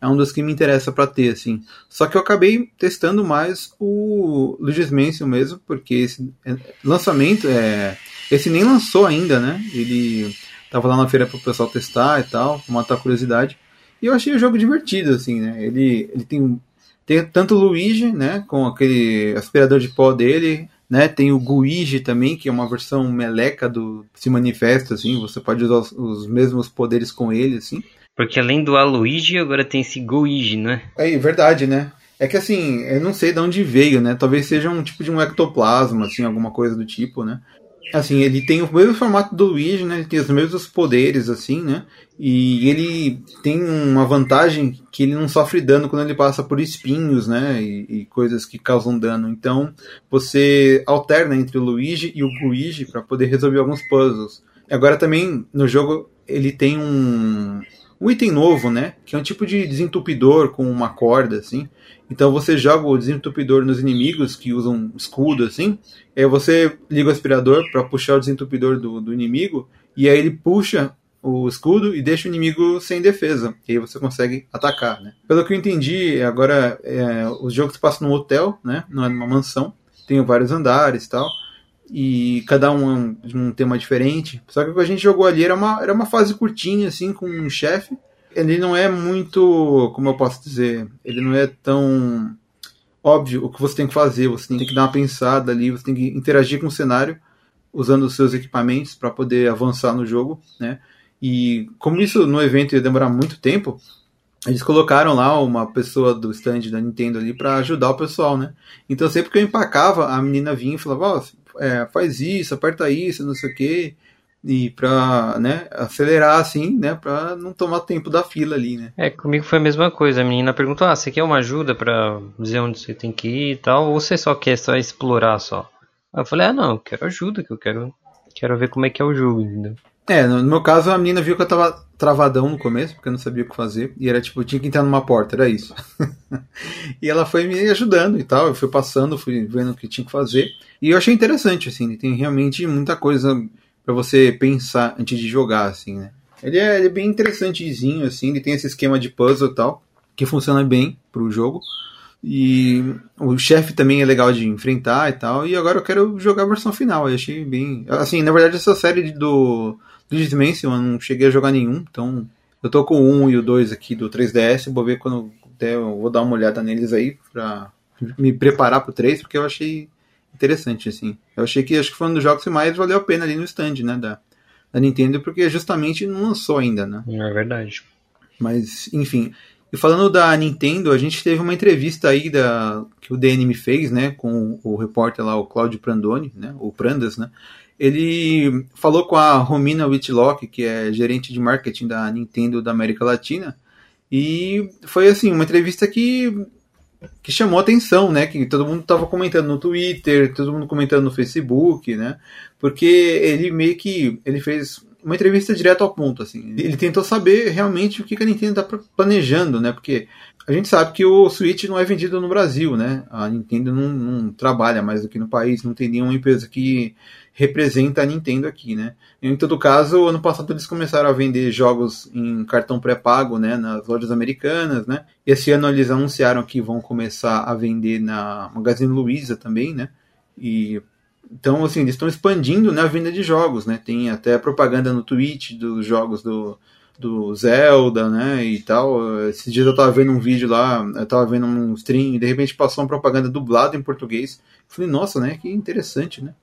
é um dos que me interessa para ter, assim. Só que eu acabei testando mais o Luigi's Mansion mesmo, porque esse é, lançamento é esse nem lançou ainda, né? Ele tava lá na feira para o pessoal testar e tal, matar a curiosidade. E eu achei o jogo divertido, assim, né? Ele, ele tem, tem tanto o Luigi, né? Com aquele aspirador de pó dele, né? Tem o Guigi também, que é uma versão meleca do Se Manifesta, assim. Você pode usar os, os mesmos poderes com ele, assim. Porque além do Aluigi, agora tem esse Guigi, né? É verdade, né? É que assim, eu não sei de onde veio, né? Talvez seja um tipo de um ectoplasma, assim, alguma coisa do tipo, né? Assim, ele tem o mesmo formato do Luigi, né? Ele tem os mesmos poderes, assim, né? E ele tem uma vantagem que ele não sofre dano quando ele passa por espinhos, né? E, e coisas que causam dano. Então, você alterna entre o Luigi e o Luigi para poder resolver alguns puzzles. Agora também, no jogo, ele tem um, um item novo, né? Que é um tipo de desentupidor com uma corda, assim. Então você joga o desentupidor nos inimigos que usam escudo, assim. Aí você liga o aspirador para puxar o desentupidor do, do inimigo. E aí ele puxa o escudo e deixa o inimigo sem defesa. E aí você consegue atacar, né? Pelo que eu entendi, agora é, o jogo se passa num hotel, né? Não é numa mansão. Tem vários andares e tal. E cada um de um tema diferente. Só que o que a gente jogou ali era uma, era uma fase curtinha, assim, com um chefe ele não é muito, como eu posso dizer, ele não é tão óbvio o que você tem que fazer. Você tem que dar uma pensada ali, você tem que interagir com o cenário usando os seus equipamentos para poder avançar no jogo, né? E como isso no evento ia demorar muito tempo, eles colocaram lá uma pessoa do stand da Nintendo ali para ajudar o pessoal, né? Então sempre que eu empacava, a menina vinha e falava, ó, oh, é, faz isso, aperta isso, não sei o quê e para né, acelerar assim, né, para não tomar tempo da fila ali, né? É, comigo foi a mesma coisa. A menina perguntou: "Ah, você quer uma ajuda para dizer onde você tem que ir e tal, ou você só quer só explorar só?" Eu falei: "Ah, não, eu quero ajuda, que eu quero quero ver como é que é o jogo, entendeu?" É, no meu caso a menina viu que eu tava travadão no começo, porque eu não sabia o que fazer, e era tipo, tinha que entrar numa porta, era isso. [LAUGHS] e ela foi me ajudando e tal, eu fui passando, fui vendo o que tinha que fazer, e eu achei interessante, assim, tem realmente muita coisa para você pensar antes de jogar, assim, né? Ele é, ele é, bem interessantezinho, assim, ele tem esse esquema de puzzle e tal, que funciona bem pro jogo. E o chefe também é legal de enfrentar e tal. E agora eu quero jogar a versão final. Eu achei bem. Assim, na verdade, essa série do Luigi's Mansion eu não cheguei a jogar nenhum. Então, eu tô com o 1 e o 2 aqui do 3DS. Vou ver quando der, eu vou dar uma olhada neles aí pra me preparar pro 3, porque eu achei interessante, assim. Eu achei que acho que foi um dos jogos que mais valeu a pena ali no stand, né, da, da Nintendo, porque justamente não lançou ainda, né? É verdade. Mas, enfim. E falando da Nintendo, a gente teve uma entrevista aí da, que o DNM fez, né, com o repórter lá, o Claudio Prandoni, né, o Prandas, né, ele falou com a Romina Whitlock, que é gerente de marketing da Nintendo da América Latina, e foi assim, uma entrevista que que chamou atenção, né? Que todo mundo estava comentando no Twitter, todo mundo comentando no Facebook, né? Porque ele meio que ele fez uma entrevista direto ao ponto, assim. Ele tentou saber realmente o que a Nintendo está planejando, né? Porque a gente sabe que o Switch não é vendido no Brasil, né? A Nintendo não, não trabalha mais aqui no país, não tem nenhuma empresa que representa a Nintendo aqui, né? Em todo caso, ano passado eles começaram a vender jogos em cartão pré-pago, né, nas lojas americanas, né? Esse ano eles anunciaram que vão começar a vender na Magazine Luiza também, né? E então, assim, eles estão expandindo né, a venda de jogos, né? Tem até propaganda no Twitch dos jogos do, do Zelda, né, e tal. Esses dias eu tava vendo um vídeo lá, eu tava vendo um stream, e de repente passou uma propaganda dublada em português. falei, nossa, né, que interessante, né?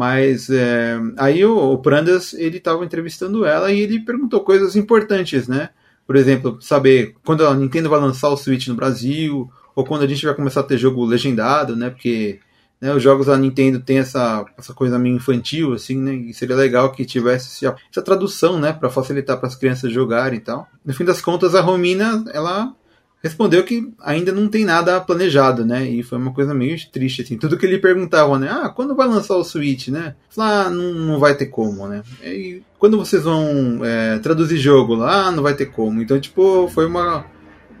Mas é, aí o, o, Prandas ele estava entrevistando ela e ele perguntou coisas importantes, né? por exemplo, saber quando a Nintendo vai lançar o Switch no Brasil, ou quando a gente vai começar a ter jogo legendado, né? Porque né, os jogos da Nintendo tem essa, essa coisa meio infantil, assim, né? E seria legal que tivesse essa, tradução, né? Para facilitar para as crianças jogarem e tal. No fim das contas, a Romina, ela respondeu que ainda não tem nada planejado, né? E foi uma coisa meio triste, assim. Tudo que ele perguntava, né? Ah, quando vai lançar o Switch, né? Falar, ah, não, não vai ter como, né? E quando vocês vão é, traduzir jogo lá, ah, não vai ter como. Então, tipo, foi uma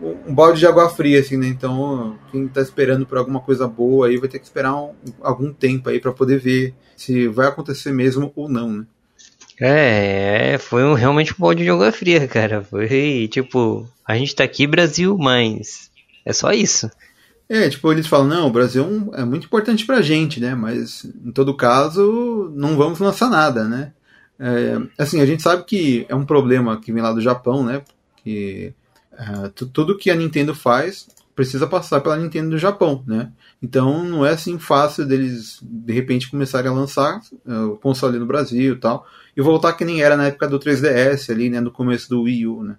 um balde de água fria, assim, né? Então, quem tá esperando por alguma coisa boa aí vai ter que esperar um, algum tempo aí para poder ver se vai acontecer mesmo ou não, né? É, é, foi um, realmente um balde de água fria, cara. Foi tipo, a gente tá aqui, Brasil, mas é só isso. É, tipo, eles falam, não, o Brasil é, é muito importante pra gente, né? Mas, em todo caso, não vamos lançar nada, né? É, assim, a gente sabe que é um problema que vem lá do Japão, né? Que é, tudo que a Nintendo faz precisa passar pela Nintendo do Japão, né? Então não é assim fácil deles de repente começarem a lançar uh, o console no Brasil e tal, e voltar que nem era na época do 3DS ali, né, no começo do Wii U, né?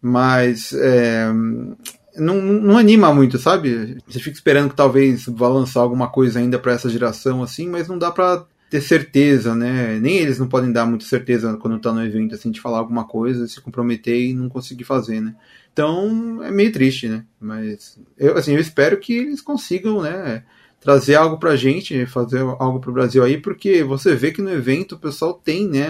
Mas é, não, não anima muito, sabe? Você fica esperando que talvez vá lançar alguma coisa ainda para essa geração assim, mas não dá para ter certeza, né? Nem eles não podem dar muita certeza quando tá no evento assim de falar alguma coisa, se comprometer e não conseguir fazer, né? Então é meio triste, né? Mas eu, assim, eu espero que eles consigam, né? Trazer algo pra gente, fazer algo pro Brasil aí, porque você vê que no evento o pessoal tem, né?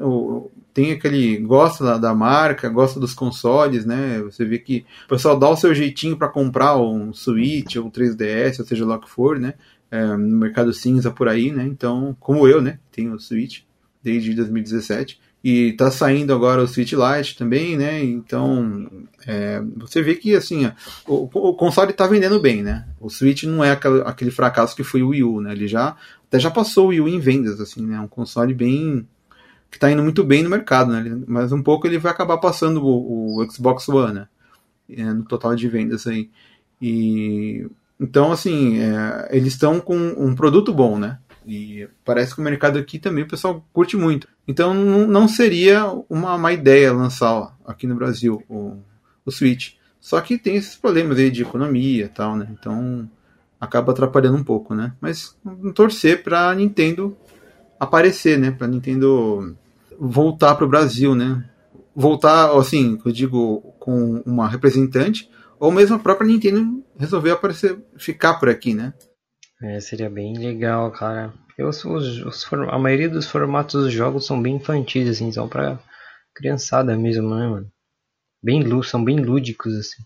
O, tem aquele. gosta da, da, marca, gosta dos consoles, né? Você vê que o pessoal dá o seu jeitinho para comprar um Switch ou um 3DS, ou seja lá o que for, né? É, no mercado cinza por aí, né? Então, como eu, né? Tenho o Switch desde 2017. E tá saindo agora o Switch Lite também, né? Então, é, você vê que assim, o, o, console tá vendendo bem, né? O Switch não é aquele, fracasso que foi o Wii U, né? Ele já até já passou o Wii U em vendas, assim, né? Um console bem que tá indo muito bem no mercado, né? Mas um pouco ele vai acabar passando o, o Xbox One, né? É, no total de vendas aí. E então, assim, é, eles estão com um produto bom, né? E parece que o mercado aqui também o pessoal curte muito. Então não seria uma má ideia lançar aqui no Brasil o, o Switch. Só que tem esses problemas aí de economia e tal, né? Então acaba atrapalhando um pouco, né? Mas torcer para Nintendo aparecer, né? Para Nintendo voltar para o Brasil, né? Voltar, assim, eu digo, com uma representante, ou mesmo a própria Nintendo resolver aparecer, ficar por aqui, né? É, seria bem legal, cara. Eu, os, os, a maioria dos formatos dos jogos são bem infantis, assim, são pra criançada mesmo, né, mano? Bem, são bem lúdicos, assim.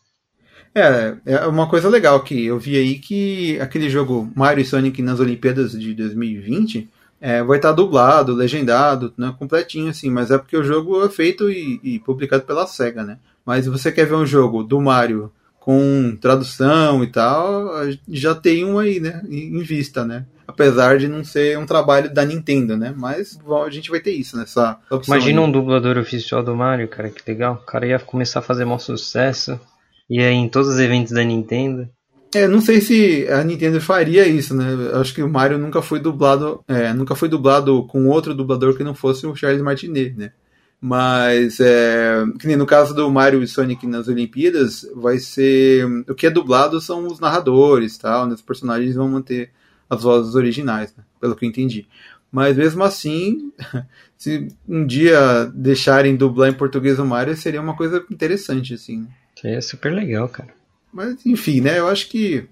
É, é uma coisa legal que eu vi aí que aquele jogo Mario e Sonic nas Olimpíadas de 2020 é, vai estar dublado, legendado, né, completinho assim, mas é porque o jogo é feito e, e publicado pela SEGA, né? Mas se você quer ver um jogo do Mario com tradução e tal, já tem um aí, né, em vista, né? Apesar de não ser um trabalho da Nintendo, né? Mas bom, a gente vai ter isso nessa opção. Imagina aí. um dublador oficial do Mario, cara, que legal. O cara ia começar a fazer maior sucesso, ia em todos os eventos da Nintendo. É, não sei se a Nintendo faria isso, né? Acho que o Mario nunca foi dublado, é, nunca foi dublado com outro dublador que não fosse o Charles Martinet, né? Mas, é, que nem no caso do Mario e Sonic nas Olimpíadas, vai ser. O que é dublado são os narradores tal, né? Os personagens vão manter as vozes originais, né? pelo que eu entendi. Mas mesmo assim, [LAUGHS] se um dia deixarem dublar em português o Mario, seria uma coisa interessante, assim. Né? É super legal, cara. Mas enfim, né? Eu acho que.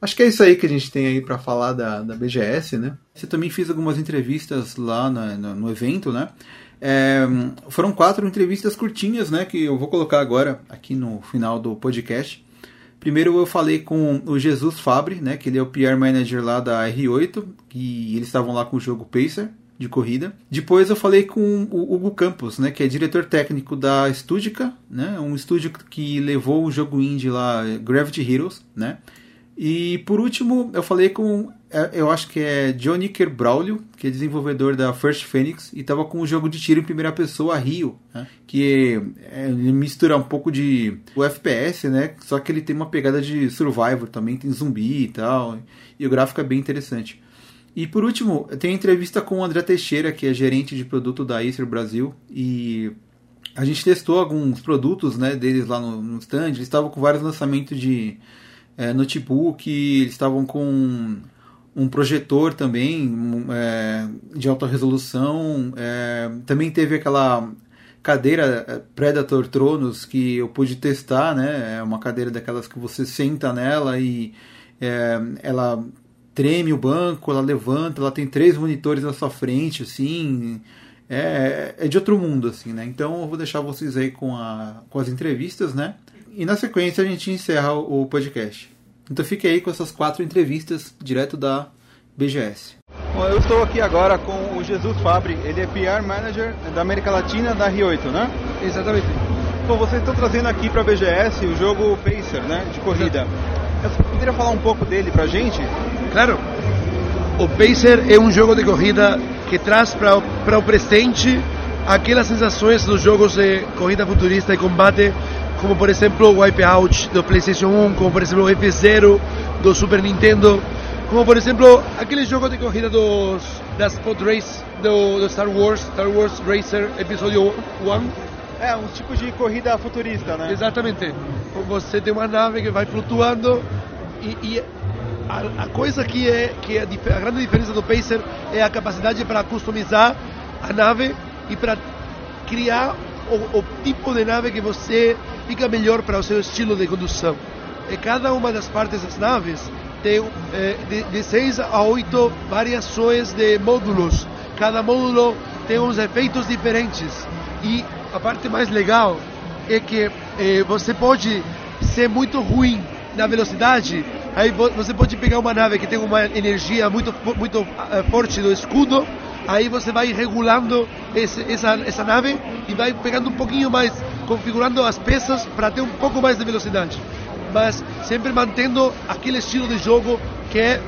Acho que é isso aí que a gente tem aí para falar da, da BGS, né? Você também fez algumas entrevistas lá no, no evento, né? É, foram quatro entrevistas curtinhas, né? Que eu vou colocar agora aqui no final do podcast. Primeiro eu falei com o Jesus Fabre, né? Que ele é o PR Manager lá da R8, e eles estavam lá com o jogo Pacer de corrida. Depois eu falei com o Hugo Campos, né, que é diretor técnico da Studica, né, um estúdio que levou o jogo indie lá, Gravity Heroes, né. E por último, eu falei com eu acho que é Johnny Kerbraulio, que é desenvolvedor da First Phoenix, e estava com um jogo de tiro em primeira pessoa Rio, né? que é, mistura um pouco de o FPS, né? Só que ele tem uma pegada de Survivor também, tem zumbi e tal, e o gráfico é bem interessante. E por último, tem entrevista com o André Teixeira, que é gerente de produto da Acer Brasil, e a gente testou alguns produtos né, deles lá no, no stand. Eles estavam com vários lançamentos de é, notebook, eles estavam com um projetor também é, de alta resolução. É, também teve aquela cadeira é, Predator Tronos que eu pude testar, né? É uma cadeira daquelas que você senta nela e é, ela treme o banco, ela levanta, ela tem três monitores na sua frente, assim. É, é de outro mundo, assim, né? Então eu vou deixar vocês aí com, a, com as entrevistas, né? E na sequência a gente encerra o podcast. Então fique aí com essas quatro entrevistas direto da BGS. Bom, eu estou aqui agora com o Jesus Fabri, ele é PR Manager da América Latina da R8, né? Exatamente. Bom, vocês estão trazendo aqui para a BGS o jogo Pacer, né? De corrida. Você poderia falar um pouco dele para a gente? Claro. O Pacer é um jogo de corrida que traz para o presente aquelas sensações dos jogos de corrida futurista e combate como por exemplo Wipeout do PlayStation 1, como por exemplo o F0 do Super Nintendo, como por exemplo aquele jogo de corrida dos das Pod Race do, do Star Wars, Star Wars Racer Episódio 1. É, um tipo de corrida futurista, né? Exatamente. Você tem uma nave que vai flutuando e, e a, a, coisa que é que é a, a grande diferença do Pacer é a capacidade para customizar a nave e para criar o, o, tipo de nave que você fica melhor para o seu estilo de condução. E cada uma das partes das naves tem eh, de, de seis a oito variações de módulos. Cada módulo tem uns efeitos diferentes. E a parte mais legal é que eh, você pode ser muito ruim na velocidade. Aí você pode pegar uma nave que tem uma energia muito muito uh, forte do escudo aí você vai regulando esse, essa, essa nave e vai pegando um pouquinho mais, configurando as peças para ter um pouco mais de velocidade. Mas sempre mantendo aquele estilo de jogo que é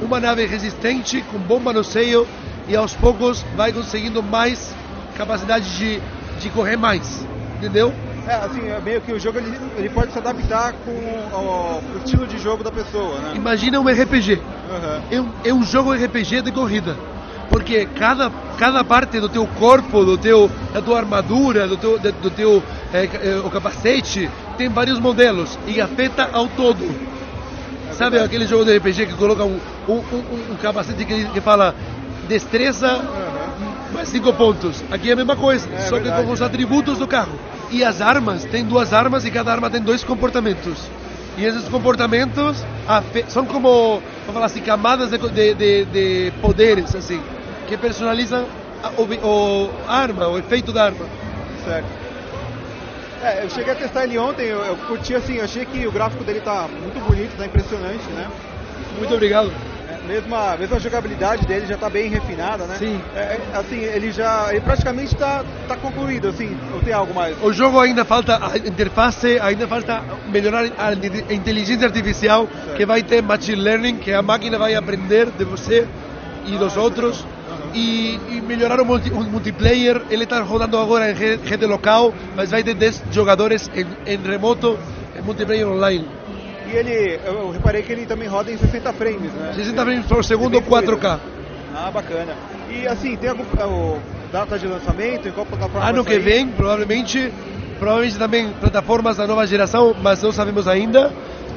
uma nave resistente, com bom manuseio e aos poucos vai conseguindo mais capacidade de, de correr mais, entendeu? É, assim, é meio que o jogo ele, ele pode se adaptar com o, o, estilo de jogo da pessoa, né? Imagina um RPG. Uhum. É, um, é um jogo RPG de corrida porque cada, cada parte do teu corpo, do teu, da tua armadura, do teu, do teu é, o capacete, tem vários modelos e afeta ao todo. É Sabe aquele jogo de RPG que coloca um, um, um, um capacete que, que fala destreza mais cinco pontos? Aqui é a mesma coisa, é só verdade. que com os atributos do carro. E as armas, tem duas armas e cada arma tem dois comportamentos. E esses comportamentos são como, vamos falar assim, camadas de, de, de, de poderes, assim que personalizam o, o arma, o efeito da arma. Certo. É, eu cheguei a testar ele ontem, eu, eu curti assim, eu achei que o gráfico dele tá muito bonito, tá impressionante, né? Muito obrigado. Mesma, mesma jogabilidade dele já tá bem refinada, né? Sim. É, é assim, ele já, ele praticamente tá, tá concluído, assim, ou tem algo mais? O jogo ainda falta, a interface, ainda falta melhorar a inteligência artificial, certo. que vai ter machine learning, que a máquina vai aprender de você e dos ah, outros e, e melhorar o, multi, o, multiplayer. Ele está rodando agora em rede local, mas vai ter 10 jogadores em, em remoto, em multiplayer online. E ele, eu reparei que ele também roda em 60 frames, né? 60 frames por segundo, 4K. Ah, bacana. E assim, tem algum o, data de lançamento? Em qual plataforma? Ano que vem, provavelmente, provavelmente também plataformas da nova geração, mas não sabemos ainda.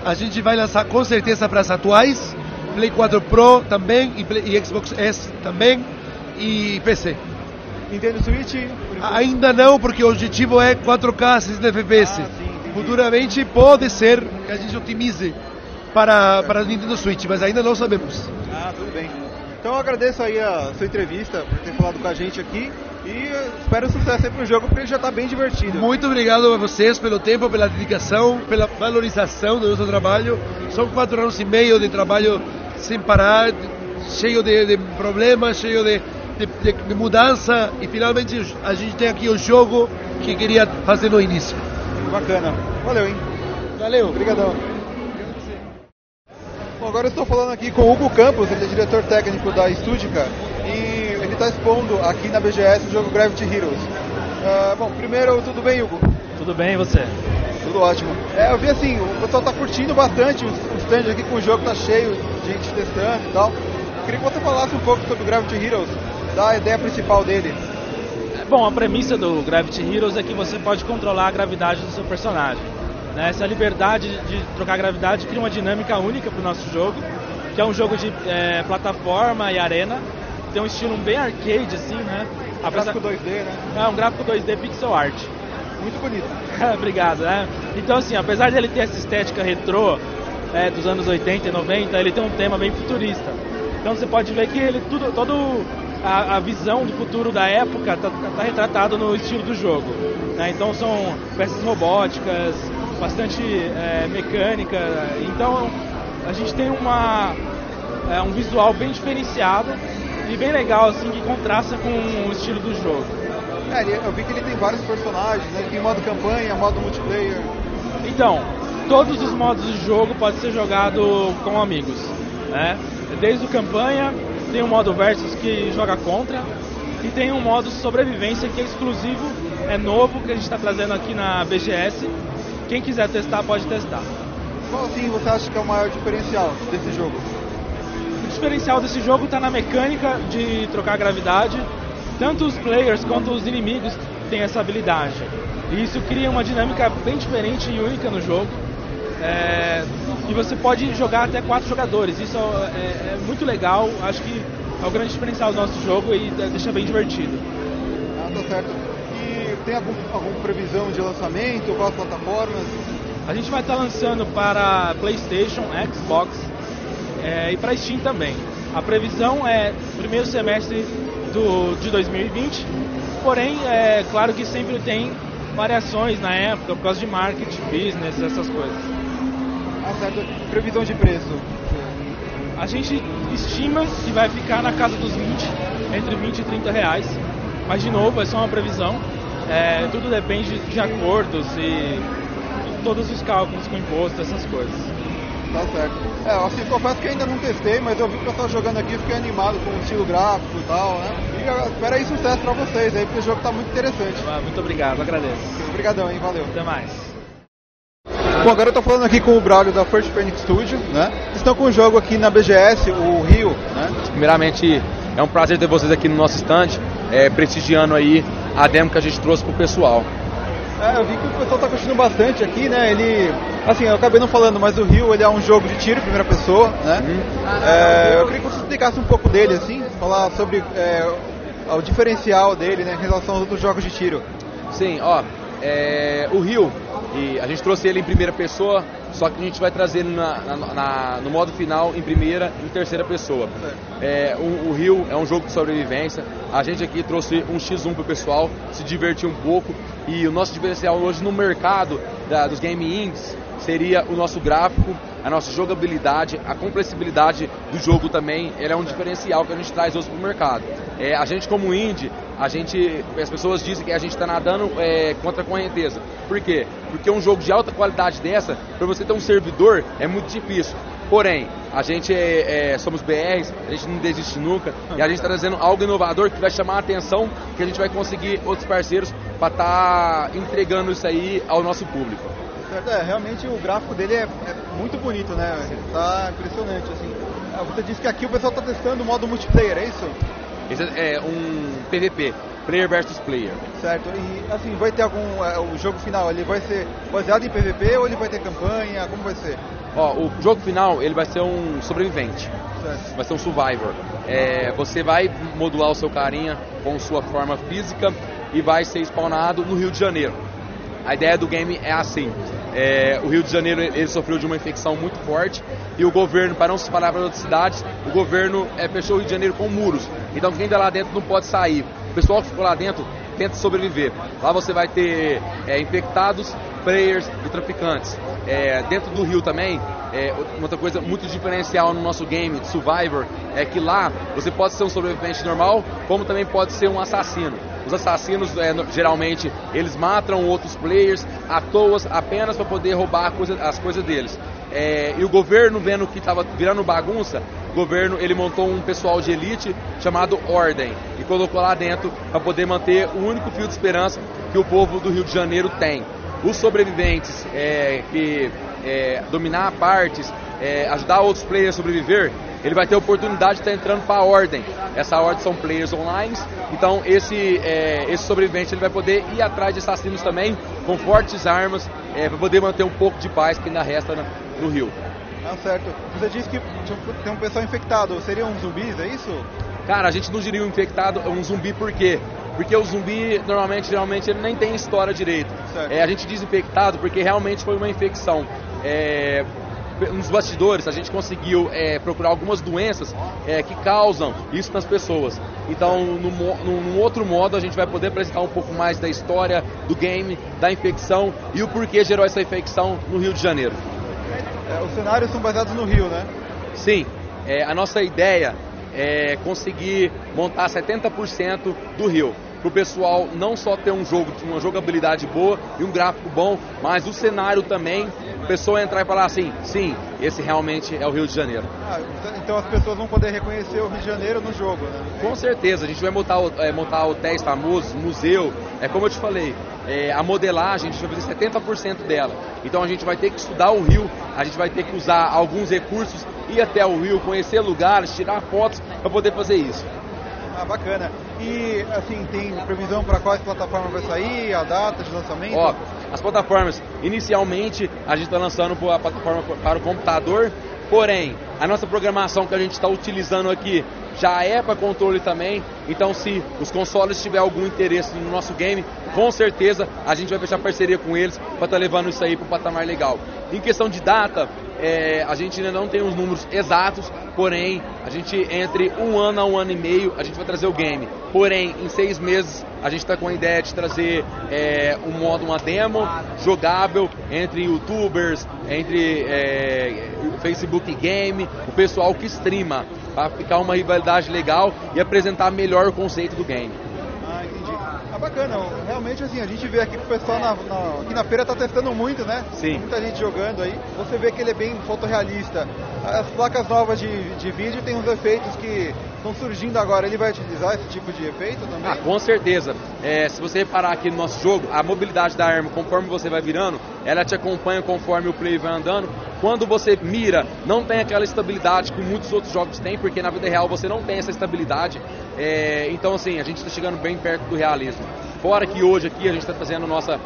A gente vai lançar com certeza para as atuais, Play 4 Pro também e, Play, e Xbox S também e PC. Nintendo Switch? Ainda não, porque o objetivo é 4K 60 FPS. Ah, sim, Futuramente pode ser que a gente otimize para, para Nintendo Switch, mas ainda não sabemos. Ah, tudo bem. Então eu agradeço aí a sua entrevista, por ter falado com a gente aqui e espero sucesso aí pro jogo, porque ele já está bem divertido. Muito obrigado a vocês pelo tempo, pela dedicação, pela valorização do nosso trabalho. São quatro anos e meio de trabalho sem parar, cheio de, de problemas, cheio de, de, de, de, mudança e finalmente a gente tem aqui o jogo que queria fazer no início. Bacana. Valeu, hein? Valeu. Obrigadão. Bom, agora eu estou falando aqui com o Hugo Campos, ele é diretor técnico da Studica e ele está expondo aqui na BGS o jogo Gravity Heroes. Uh, bom, primeiro, tudo bem, Hugo? Tudo bem, e você? Tudo ótimo. É, eu vi assim, o pessoal está curtindo bastante o stand aqui com o jogo, tá cheio de gente testando e tal. Queria que você falasse um pouco sobre o Gravity Heroes, da ideia principal dele. Bom, a premissa do Gravity Heroes é que você pode controlar a gravidade do seu personagem. Né? Essa liberdade de trocar gravidade cria uma dinâmica única para o nosso jogo, que é um jogo de é, plataforma e arena. Tem um estilo bem arcade, assim, né? Um gráfico 2D, né? É, um gráfico 2D pixel art. Muito bonito. [LAUGHS] Obrigado, né? Então, assim, apesar de ele ter essa estética retrô é, dos anos 80 e 90, ele tem um tema bem futurista. Então você pode ver que ele tudo, todo a, a, visão do futuro da época está tá retratado no estilo do jogo. Né? Então são peças robóticas, bastante é, mecânica. Então a gente tem uma, é, um visual bem diferenciado e bem legal, assim, que contrasta com o estilo do jogo. É, eu vi que ele tem vários personagens, né? Ele tem modo campanha, modo multiplayer. Então, todos os modos de jogo podem ser jogado com amigos, né? Desde o campanha, tem um modo versus que joga contra e tem um modo sobrevivência que é exclusivo, é novo que a gente está trazendo aqui na BGS. Quem quiser testar pode testar. Qual assim você acha que é o maior diferencial desse jogo? O diferencial desse jogo está na mecânica de trocar gravidade. Tanto os players quanto os inimigos têm essa habilidade. E isso cria uma dinâmica bem diferente e única no jogo. É, e você pode jogar até quatro jogadores. Isso é, é, muito legal. Acho que é o grande diferencial do nosso jogo e deixa bem divertido. Ah, tá certo. E tem algum, alguma previsão de lançamento? Quais plataformas? A gente vai estar lançando para PlayStation, Xbox é, e para Steam também. A previsão é primeiro semestre do, de 2020. Porém, é claro que sempre tem variações na época por causa de marketing, business, essas coisas certa previsão de preço? A gente estima que vai ficar na casa dos 20, entre 20 e 30 reais. Mas de novo, é só uma previsão. É, tudo depende de acordos e todos os cálculos com imposto, essas coisas. Tá certo. É, assim, confesso que ainda não testei, mas eu vi o pessoal jogando aqui e fiquei animado com o estilo gráfico e tal, né? E espero aí sucesso pra vocês aí, porque o jogo tá muito interessante. Ah, muito obrigado, agradeço. Obrigadão, hein? Valeu. Até mais. Bom, agora eu tô falando aqui com o Braulio da First Phoenix Studio, né? Estão com um jogo aqui na BGS, o Rio, né? Primeiramente, é um prazer ter vocês aqui no nosso stand, é, prestigiando aí a demo que a gente trouxe pro pessoal. É, eu vi que o pessoal tá curtindo bastante aqui, né? Ele, assim, eu acabei não falando, mas o Rio ele é um jogo de tiro, primeira pessoa, né? Uhum. É, eu queria que você explicasse um pouco dele, assim, falar sobre é, o diferencial dele, né, em relação aos outros jogos de tiro. Sim, ó, é, o Rio e a gente trouxe ele em primeira pessoa, só que a gente vai trazer na, na, na, no modo final em primeira e terceira pessoa. É, o, o, Rio é um jogo de sobrevivência. A gente aqui trouxe um X1 para o pessoal se divertir um pouco. E o nosso diferencial hoje no mercado da, dos game indies seria o nosso gráfico, a nossa jogabilidade, a complexidade do jogo também, ele é um diferencial que a gente traz hoje para o mercado. É, a gente como indie, a gente, as pessoas dizem que a gente está nadando é, contra a correnteza. Por quê? Porque um jogo de alta qualidade dessa, para você ter um servidor, é muito difícil. Porém, a gente é, é, somos BRs, a gente não desiste nunca e a gente está trazendo algo inovador que vai chamar a atenção, que a gente vai conseguir outros parceiros para estar tá entregando isso aí ao nosso público. É, realmente o gráfico dele é, é muito bonito, né? Está impressionante, assim. Ah, você disse que aqui o pessoal está testando o modo multiplayer, é isso? Esse é um PVP, player versus player. Certo. E assim, vai ter algum é, o jogo final, ele vai ser baseado em PVP ou ele vai ter campanha? Como vai ser? Ó, o jogo final ele vai ser um sobrevivente. Certo. Vai ser um survivor. É, você vai modular o seu carinha com sua forma física e vai ser spawnado no Rio de Janeiro. A ideia do game é assim: é, o Rio de Janeiro ele sofreu de uma infecção muito forte e o governo, para não se espalhar para outras cidades, o governo é, fechou o Rio de Janeiro com muros. Então quem está lá dentro não pode sair. O pessoal que ficou lá dentro tenta sobreviver. Lá você vai ter é, infectados, players e traficantes. É, dentro do Rio também, é, outra coisa muito diferencial no nosso game de Survivor é que lá você pode ser um sobrevivente normal, como também pode ser um assassino. Os assassinos, é, geralmente, eles matam outros players à toa apenas para poder roubar coisa, as coisas deles. É, e o governo, vendo que estava virando bagunça, o governo ele montou um pessoal de elite chamado Ordem e colocou lá dentro para poder manter o único fio de esperança que o povo do Rio de Janeiro tem. Os sobreviventes é, que é, dominar partes, é, ajudar outros players a sobreviver, ele vai ter a oportunidade de estar entrando para a ordem. Essa ordem são players online, então esse, é, esse sobrevivente ele vai poder ir atrás de assassinos também, com fortes armas, é, para poder manter um pouco de paz que ainda resta no, no rio. Ah, certo. Você disse que tem um pessoal infectado, seriam zumbis, é isso? Cara, a gente não diria um infectado, um zumbi por quê? Porque o zumbi, normalmente, geralmente, ele nem tem história direito. É, a gente diz infectado porque realmente foi uma infecção. É, nos bastidores a gente conseguiu é, procurar algumas doenças é, que causam isso nas pessoas. Então, num, num, outro modo, a gente vai poder apresentar um pouco mais da história do game, da infecção e o porquê gerou essa infecção no Rio de Janeiro. É, os cenários são baseados no Rio, né? Sim. É, a nossa ideia é conseguir montar 70% do Rio para o pessoal não só ter um jogo, uma jogabilidade boa e um gráfico bom, mas o cenário também, a pessoa entrar e falar assim, sim, esse realmente é o Rio de Janeiro. Ah, então as pessoas vão poder reconhecer o Rio de Janeiro no jogo, né? Com certeza, a gente vai montar, é, montar hotéis famosos, museu, é como eu te falei, é, a modelagem, a gente vai fazer 70% dela. Então a gente vai ter que estudar o Rio, a gente vai ter que usar alguns recursos, ir até o Rio, conhecer lugares, tirar fotos para poder fazer isso. Ah, bacana. E, assim, tem previsão para quais plataformas vai sair, a data de lançamento? Ó, as plataformas, inicialmente, a gente está lançando a plataforma para o computador, porém, a nossa programação que a gente está utilizando aqui já é para controle também. Então, se os consoles tiver algum interesse no nosso game, com certeza a gente vai fechar parceria com eles para estar tá levando isso aí para o patamar legal. Em questão de data, é, a gente ainda não tem os números exatos, porém, a gente entre um ano a um ano e meio, a gente vai trazer o game. Porém, em seis meses, a gente está com a ideia de trazer é, um modo, uma demo jogável entre youtubers, entre é, Facebook Game, o pessoal que streama, para ficar uma rivalidade legal e apresentar melhor o conceito do game bacana. Realmente, assim, a gente vê aqui que o pessoal na, na, aqui na feira tá testando muito, né? Sim. Muita gente jogando aí. Você vê que ele é bem fotorrealista. As placas novas de, de vídeo tem uns efeitos que estão surgindo agora. Ele vai utilizar esse tipo de efeito também? Ah, com certeza. É, se você reparar aqui no nosso jogo, a mobilidade da arma, conforme você vai virando, ela te acompanha conforme o play vai andando. Quando você mira, não tem aquela estabilidade que muitos outros jogos têm, porque na vida real você não tem essa estabilidade. É, então, assim, a gente está chegando bem perto do realismo. Fora que hoje aqui a gente está trazendo nossa,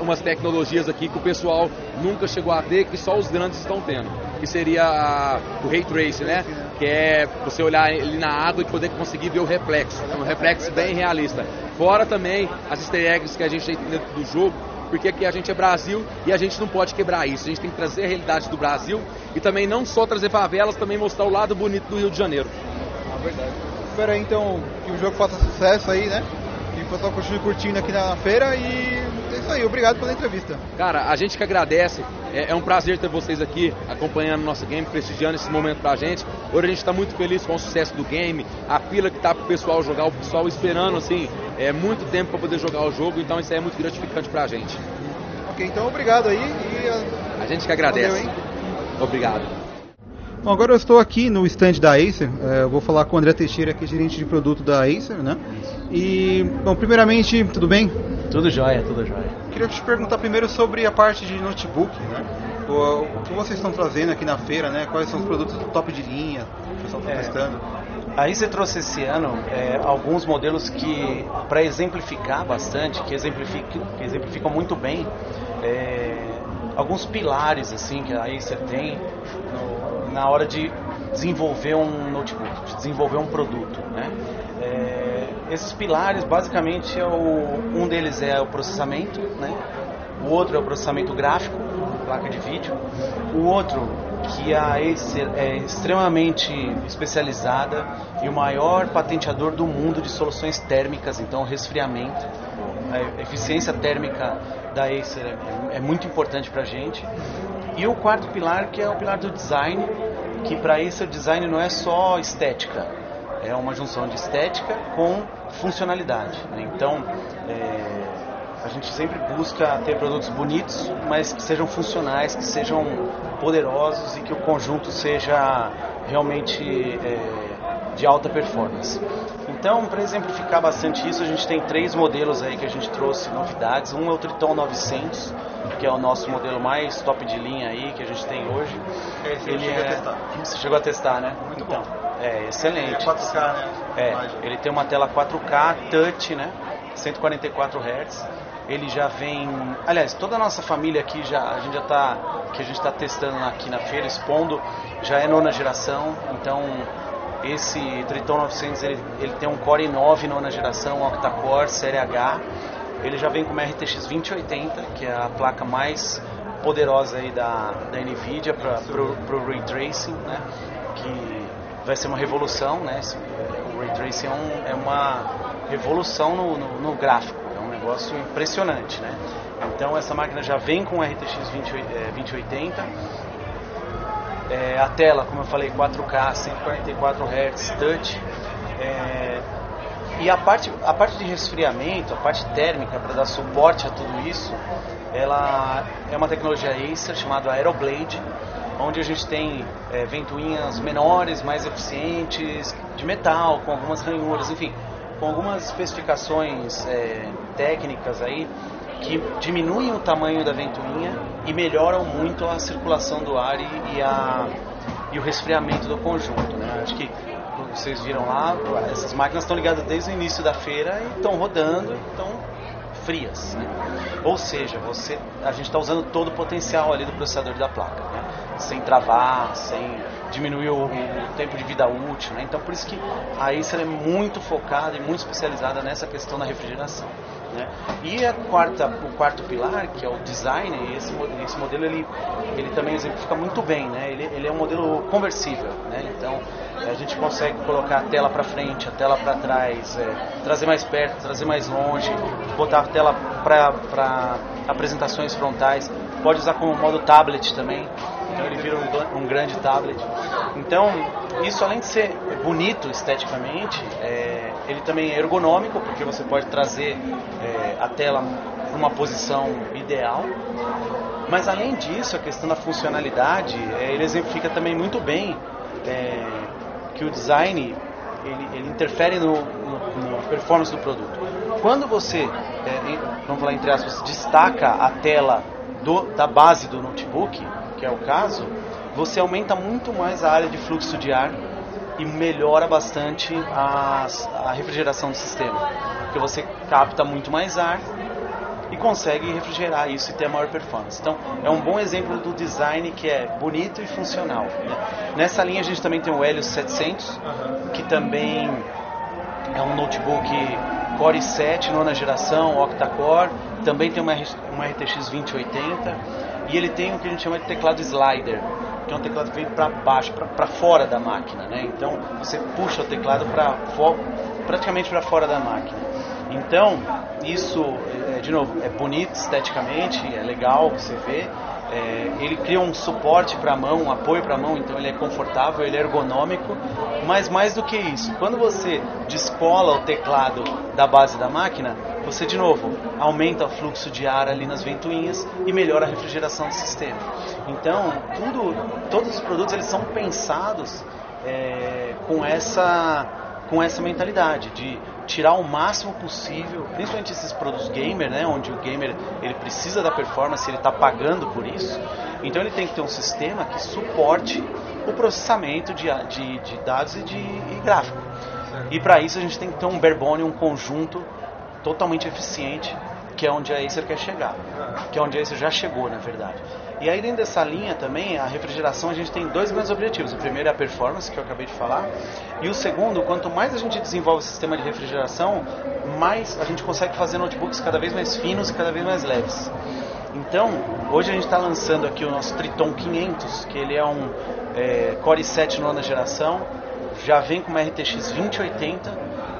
umas tecnologias aqui que o pessoal nunca chegou a ter, que só os grandes estão tendo. Que seria a, o Ray Trace, né? Que é você olhar ali na água e poder conseguir ver o reflexo. Um reflexo bem realista. Fora também as easter eggs que a gente tem dentro do jogo, porque aqui a gente é Brasil e a gente não pode quebrar isso. A gente tem que trazer a realidade do Brasil e também não só trazer favelas, também mostrar o lado bonito do Rio de Janeiro. Ah, verdade. Espero aí então que o jogo faça sucesso aí, né? O pessoal continue curtindo aqui na feira e é isso aí, obrigado pela entrevista. Cara, a gente que agradece, é, é um prazer ter vocês aqui acompanhando nosso game, prestigiando esse momento pra gente. Hoje a gente está muito feliz com o sucesso do game, a fila que tá pro pessoal jogar, o pessoal esperando assim, é muito tempo para poder jogar o jogo, então isso aí é muito gratificante pra gente. Ok, então obrigado aí e a, a gente que agradece. Valeu, Obrigado. Bom, agora eu estou aqui no stand da Acer. É, eu vou falar com o André Teixeira, que é gerente de produto da Acer, né? E, bom, primeiramente, tudo bem? Tudo jóia, tudo jóia. Queria te perguntar primeiro sobre a parte de notebook, né? O, o que vocês estão trazendo aqui na feira, né? Quais são os produtos top de linha que o pessoal está é, testando? A Acer trouxe esse ano é, alguns modelos que, para exemplificar bastante, que exemplificam, que exemplificam muito bem é, alguns pilares assim que a Acer tem no, na hora de desenvolver um notebook, de desenvolver um produto. Né? É, esses pilares, basicamente, é o, um deles é o processamento, né? o outro é o processamento gráfico, placa de vídeo, o outro que a Acer é extremamente especializada e o maior patenteador do mundo de soluções térmicas, então resfriamento, a eficiência térmica da Acer é, é muito importante para a gente. E o quarto pilar, que é o pilar do design, que para isso o design não é só estética, é uma junção de estética com funcionalidade. Né? Então, é, a gente sempre busca ter produtos bonitos, mas que sejam funcionais, que sejam poderosos e que o conjunto seja realmente é, de alta performance. Então, para exemplificar bastante isso, a gente tem três modelos aí que a gente trouxe novidades. Um é o Triton 900, que é o nosso modelo mais top de linha aí que a gente tem hoje. Esse ele é... a testar. Você chegou a testar, né? Muito então, bom. É, excelente. É 4K, né? É, ele tem uma tela 4K touch, né? 144 Hz. Ele já vem, aliás, toda a nossa família aqui já a gente já tá que a gente está testando aqui na feira, expondo, já é nona geração. Então, esse Triton 900 ele, ele tem um Core i9 nona geração, octa-core, série H. Ele já vem com uma RTX 2080, que é a placa mais poderosa aí da, da Nvidia para o Ray Tracing, né? Que vai ser uma revolução, né? O Ray Tracing é, um- é uma revolução no, no- no gráfico, é um negócio impressionante, né? Então essa máquina já vem com RTX 20, eh, 2080, é, a tela, como eu falei, 4K, 144 Hz, touch. é, e a parte, a parte de resfriamento, a parte térmica para dar suporte a tudo isso, ela é uma tecnologia Acer chamada Aeroblade, onde a gente tem é, ventoinhas menores, mais eficientes, de metal, com algumas ranhuras, enfim, com algumas especificações é, técnicas aí que diminuem o tamanho da ventoinha e melhoram muito a circulação do ar e, e a, e o resfriamento do conjunto. Né? Acho que vocês viram lá, essas máquinas estão ligadas desde o início da feira e estão rodando, estão frias. Né? Ou seja, você, a gente está usando todo o potencial ali do processador da placa, né? sem travar, sem diminuir o, o tempo de vida útil. Né? Então por isso que a Acer é muito focada e muito especializada nessa questão da refrigeração. Né? E a quarta, o quarto pilar, que é o design, esse, esse modelo ele, ele também exemplifica muito bem. Né? Ele, ele é um modelo conversível. Né? Então a gente consegue colocar a tela para frente, a tela para trás, é, trazer mais perto, trazer mais longe, botar a tela para apresentações frontais. Pode usar como modo tablet também. Então ele vira um, um grande tablet. Então, isso além de ser bonito esteticamente, é, ele também é ergonômico, porque você pode trazer é, a tela numa posição ideal. Mas além disso, a questão da funcionalidade, é, ele exemplifica também muito bem é, que o design ele, ele interfere no, no, na performance do produto. Quando você, é, vamos falar entre aspas, destaca a tela do, da base do notebook, que é o caso, você aumenta muito mais a área de fluxo de ar e melhora bastante as- a refrigeração do sistema, porque você capta muito mais ar e consegue refrigerar isso e ter a maior performance. Então, é um bom exemplo do design que é bonito e funcional. né? Nessa linha a gente também tem o Helios 700, que também é um notebook Core i7, nona geração, octa-core, também tem uma, uma RTX 2080 e ele tem o que a gente chama de teclado slider, que é um teclado vem para baixo, para fora da máquina, né? Então você puxa o teclado para praticamente para fora da máquina. Então isso, é, de novo, é bonito esteticamente, é legal você ver. É, ele cria um suporte para a mão, um apoio para a mão, então ele é confortável, ele é ergonômico. Mas mais do que isso, quando você descola o teclado da base da máquina, você de novo aumenta o fluxo de ar ali nas ventoinhas e melhora a refrigeração do sistema. Então, tudo, todos os produtos eles são pensados é, com essa com essa mentalidade de tirar o máximo possível, principalmente esses produtos gamer, né, onde o gamer ele precisa da performance, ele está pagando por isso. Então ele tem que ter um sistema que suporte o processamento de, de, de dados e de e gráfico. E para isso a gente tem que ter um barebone, um conjunto totalmente eficiente, que é onde a Acer quer chegar, que é onde a Acer já chegou, na verdade. E aí dentro dessa linha também, a refrigeração, a gente tem dois grandes objetivos. O primeiro é a performance, que eu acabei de falar, e o segundo, quanto mais a gente desenvolve o sistema de refrigeração, mais a gente consegue fazer notebooks cada vez mais finos e cada vez mais leves. Então, hoje a gente está lançando aqui o nosso Triton 500, que ele é um é, Core i7 nona geração, já vem com uma RTX 2080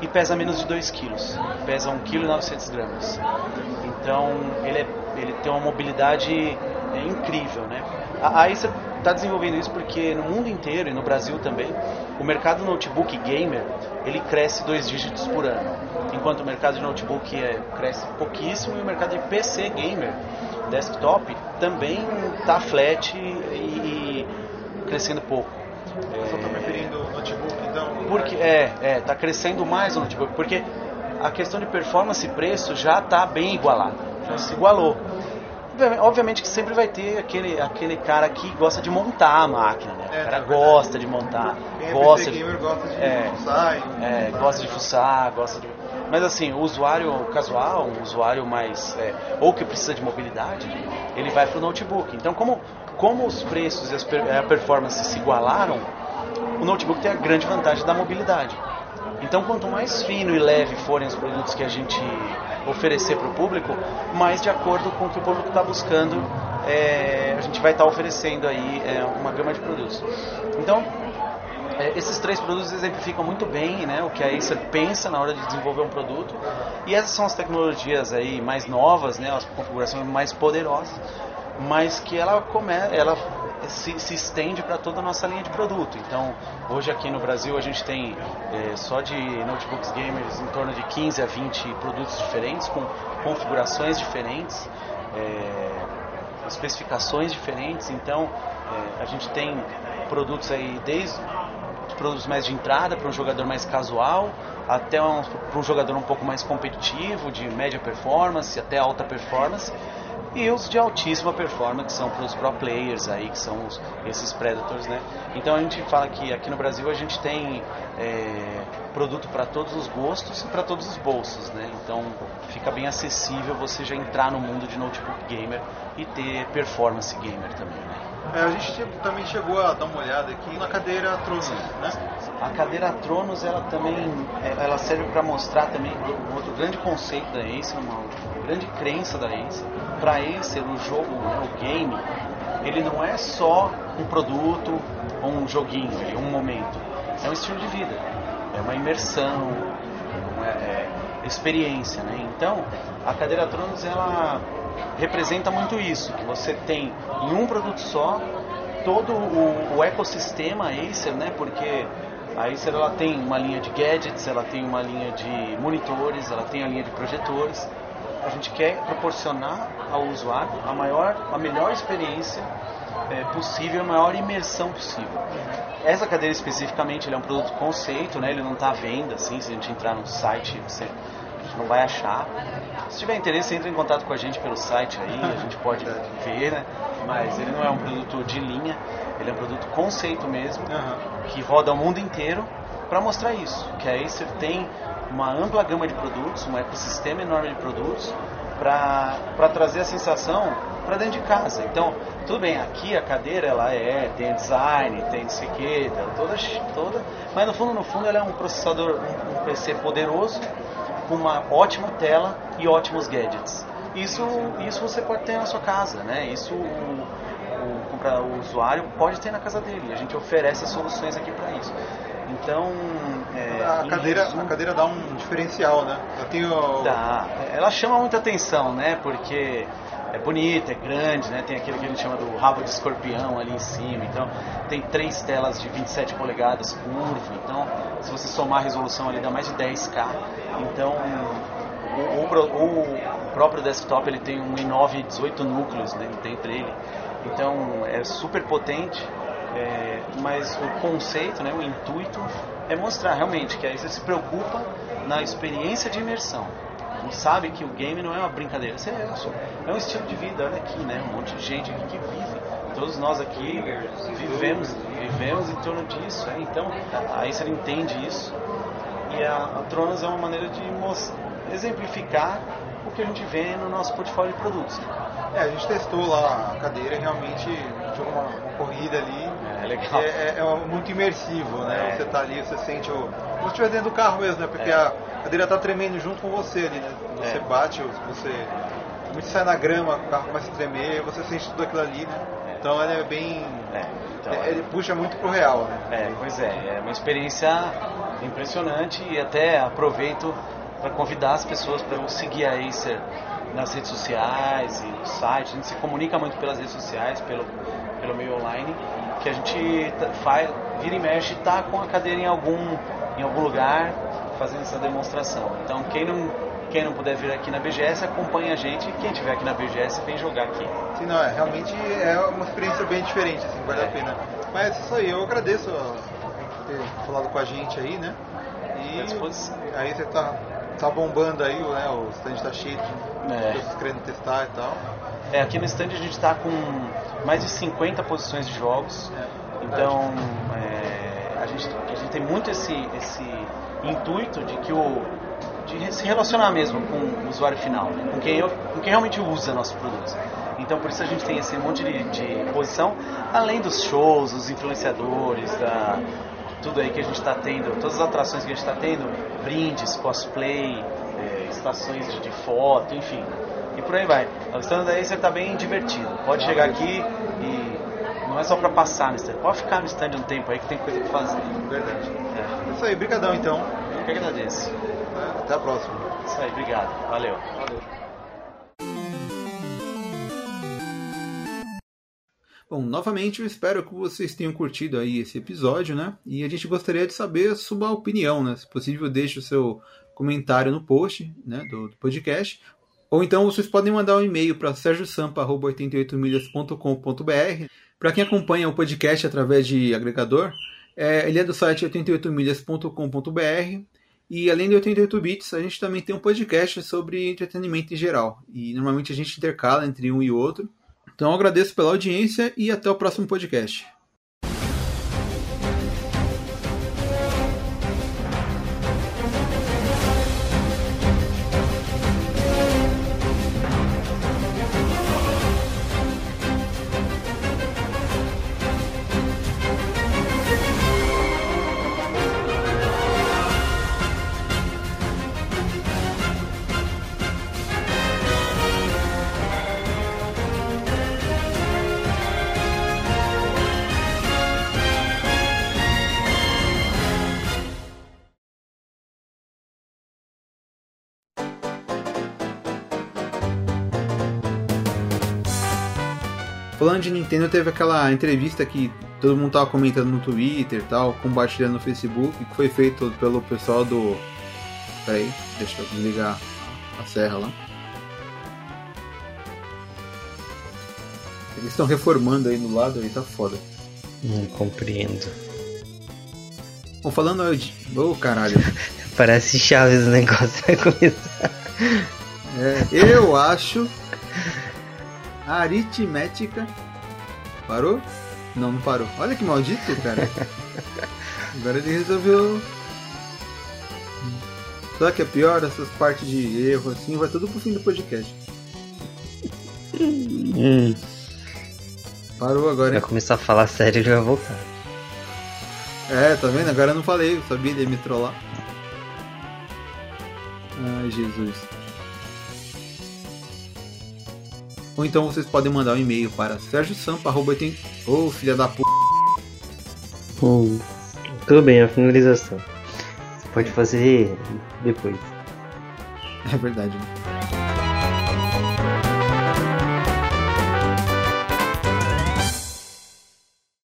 e pesa menos de 2 kg, pesa 1,9 kg. Então, ele, é, ele tem uma mobilidade é, incrível, né? A Acer está desenvolvendo isso porque no mundo inteiro e no Brasil também, o mercado notebook gamer, ele cresce dois dígitos por ano. Enquanto o mercado de notebook é, cresce pouquíssimo e o mercado de PC gamer, desktop, também está flat e, e crescendo pouco. Eu só tô preferindo o notebook, então. Porque é, é, tá crescendo mais o notebook, porque a questão de performance e preço já está bem igualada, já se igualou. Obviamente- que sempre vai ter aquele, aquele cara que gosta de montar a máquina, né? É, o cara é verdade. gosta de montar, Quem é gosta PC de, gamer gosta de é, fuçar é, gosta de fuçar, gosta de. Mas assim, o usuário casual, um usuário mais. é, ou que precisa de mobilidade, ele vai para o notebook. Então, como, como os preços e as per- a performance se igualaram, o notebook tem a grande vantagem da mobilidade. Então, quanto mais fino e leve forem os produtos que a gente oferecer para o público, mais de acordo com o que o público está buscando, é, a gente vai estar oferecendo aí é, uma gama de produtos. Então, é, esses três produtos exemplificam muito bem né, o que a Acer pensa na hora de desenvolver um produto. E essas são as tecnologias aí mais novas, né, as configurações mais poderosas, mas que ela, come, ela se, se estende para toda a nossa linha de produto. Então, hoje aqui no Brasil a gente tem é, só de notebooks gamers em torno de 15 a 20 produtos diferentes, com configurações diferentes. é, especificações diferentes, então é, a gente tem produtos aí desde os produtos mais de entrada para um jogador mais casual, até um, para um jogador um pouco mais competitivo, de média performance até alta performance, e os de altíssima performance, que são para os pro players aí, que são os, esses predators, né? Então a gente fala que aqui no Brasil a gente tem é, produto para todos os gostos e para todos os bolsos, né? Então fica bem acessível você já entrar no mundo de notebook gamer e ter performance gamer também, né? É, a gente também chegou a dar uma olhada aqui na cadeira Tronos, né? A cadeira Tronos, ela também é, ela serve para mostrar também um outro grande conceito da Acer, uma grande crença da Acer. Para Acer, o jogo, né, o game, ele não é só um produto ou um joguinho, é um momento. É um estilo de vida, é uma imersão, é, é experiência, né? Então, a cadeira Tronos, ela representa muito isso, que você tem em um produto só todo o, o ecossistema Acer, né? Porque a Acer ela tem uma linha de gadgets, ela tem uma linha de monitores, ela tem a linha de projetores. A gente quer proporcionar ao usuário a maior, a melhor experiência é, possível, a maior imersão possível. Essa cadeira especificamente é um produto conceito, né? Ele não está à venda, assim. Se a gente entrar no site, você não vai achar. Se tiver interesse, entre em contato com a gente pelo site aí, a gente pode ver, né? Mas ele não é um produto de linha, ele é um produto conceito mesmo, que roda o mundo inteiro para mostrar isso, que a Acer tem uma ampla gama de produtos, um ecossistema enorme de produtos para trazer a sensação para dentro de casa. Então, tudo bem, aqui a cadeira ela é, tem design, tem não sei que, toda, toda, mas no fundo, no fundo ela é um processador, um PC poderoso, com uma ótima tela e ótimos gadgets. Isso, isso você pode ter na sua casa, né? Isso o, o, o usuário pode ter na casa dele. A gente oferece soluções aqui para isso. Então, é, A cadeira, a cadeira dá um diferencial, né? Eu tenho. Dá. Ela chama muita atenção, né? Porque é bonita, é grande, né? Tem aquele que a gente chama do rabo de escorpião ali em cima. Então, tem três telas de 27 polegadas curvo. Então, se você somar a resolução ali, dá mais de 10K. Então, o, o o próprio desktop ele tem um i9 18 núcleos né, dentro dele. Então, é super potente. É, mas o conceito, né, o intuito é mostrar realmente que aí você se preocupa na experiência de imersão. Gente sabe que o game não é uma brincadeira, isso é, é um estilo de vida. Olha aqui, né? Um monte de gente aqui que vive. Todos nós aqui vivemos, vivemos em torno disso. né? Então, aí você entende isso. E a, a Tronos é uma maneira de exemplificar o que a gente vê no nosso portfólio de produtos. É, a gente testou lá a cadeira e realmente jogou uma, uma corrida ali. É legal. É, é- é muito imersivo, né? É. Você tá ali, você sente o. Como se estivesse dentro do carro mesmo, né? Porque É. a cadeira tá tremendo junto com você ali, né? Você É. bate, você. Muito sai na grama, o carro começa a tremer, você sente tudo aquilo ali, né? Então ele é bem. É, então, é- ele puxa muito pro real, né? É, pois é, é uma experiência impressionante e até aproveito para convidar as pessoas para seguir a Acer nas redes sociais e no site. A gente se comunica muito pelas redes sociais, pelo, pelo meio online, que a gente tá- faz, vira e mexe e tá com a cadeira em algum, em algum lugar fazendo essa demonstração. Então quem não, quem não puder vir aqui na BGS, acompanha a gente e quem estiver aqui na BGS vem jogar aqui. Sim, não, é, realmente é uma experiência bem diferente, assim, vale a pena. Mas é isso aí, eu agradeço por ter falado com a gente aí, né? E aí você tá, tá bombando aí, né? O stand tá cheio de É. pessoas querendo testar e tal. É, aqui no stand a gente está com mais de 50 posições de jogos. Então, é, a, gente, a gente tem muito esse, esse intuito de que o de se relacionar mesmo com o usuário final, né? com, quem, eu- com quem realmente usa nossos produtos. Então, por isso a gente tem esse monte de, de posição, além dos shows, os influenciadores, da, tudo aí que a gente está tendo, todas as atrações que a gente está tendo, brindes, cosplay, é, estações de, de foto, enfim. E por aí vai. O stand da Acer tá bem divertido. Pode chegar aqui e não é só para passar no stand. Pode ficar no stand um tempo aí que tem coisa para fazer. Verdade. É. É isso aí, brigadão então. Eu que agradeço. Até a próxima. Isso aí, obrigado. Valeu. Bom, novamente eu espero que vocês tenham curtido aí esse episódio, né? E a gente gostaria de saber a sua opinião, né? Se possível, deixe o seu comentário no post né, do, do podcast. Ou então vocês podem mandar um e-mail para sergiosampa.88milhas.com.br. Para quem acompanha o podcast através de agregador, é, ele é do site 88milhas.com.br. E além de 88 bits, a gente também tem um podcast sobre entretenimento em geral. E normalmente a gente intercala entre um e outro. Então agradeço pela audiência e até o próximo podcast. De Nintendo, teve aquela entrevista que todo mundo tava comentando no Twitter e tal, compartilhando no Facebook, que foi feito pelo pessoal do. Peraí, deixa eu desligar a serra lá. Eles estão reformando aí no lado aí, tá foda. Não compreendo. Bom, falando de. Ô caralho. [LAUGHS] Parece Chaves o negócio vai começar. É, eu acho. A aritmética. Parou? Não, não parou. Olha que maldito, cara. [LAUGHS] Agora ele resolveu. Só que é pior, essas partes de erro assim, vai tudo pro fim do podcast. Hum, Parou agora, vai hein? começar a falar sério e ele vai voltar. É, tá vendo? Agora eu não falei, eu sabia ele ia me trollar. Ai, Jesus. Ou então vocês podem mandar um e-mail para sergiosampa.80. Ô, filha da p. Hum, tudo bem, a finalização. Você pode fazer depois. É verdade. né?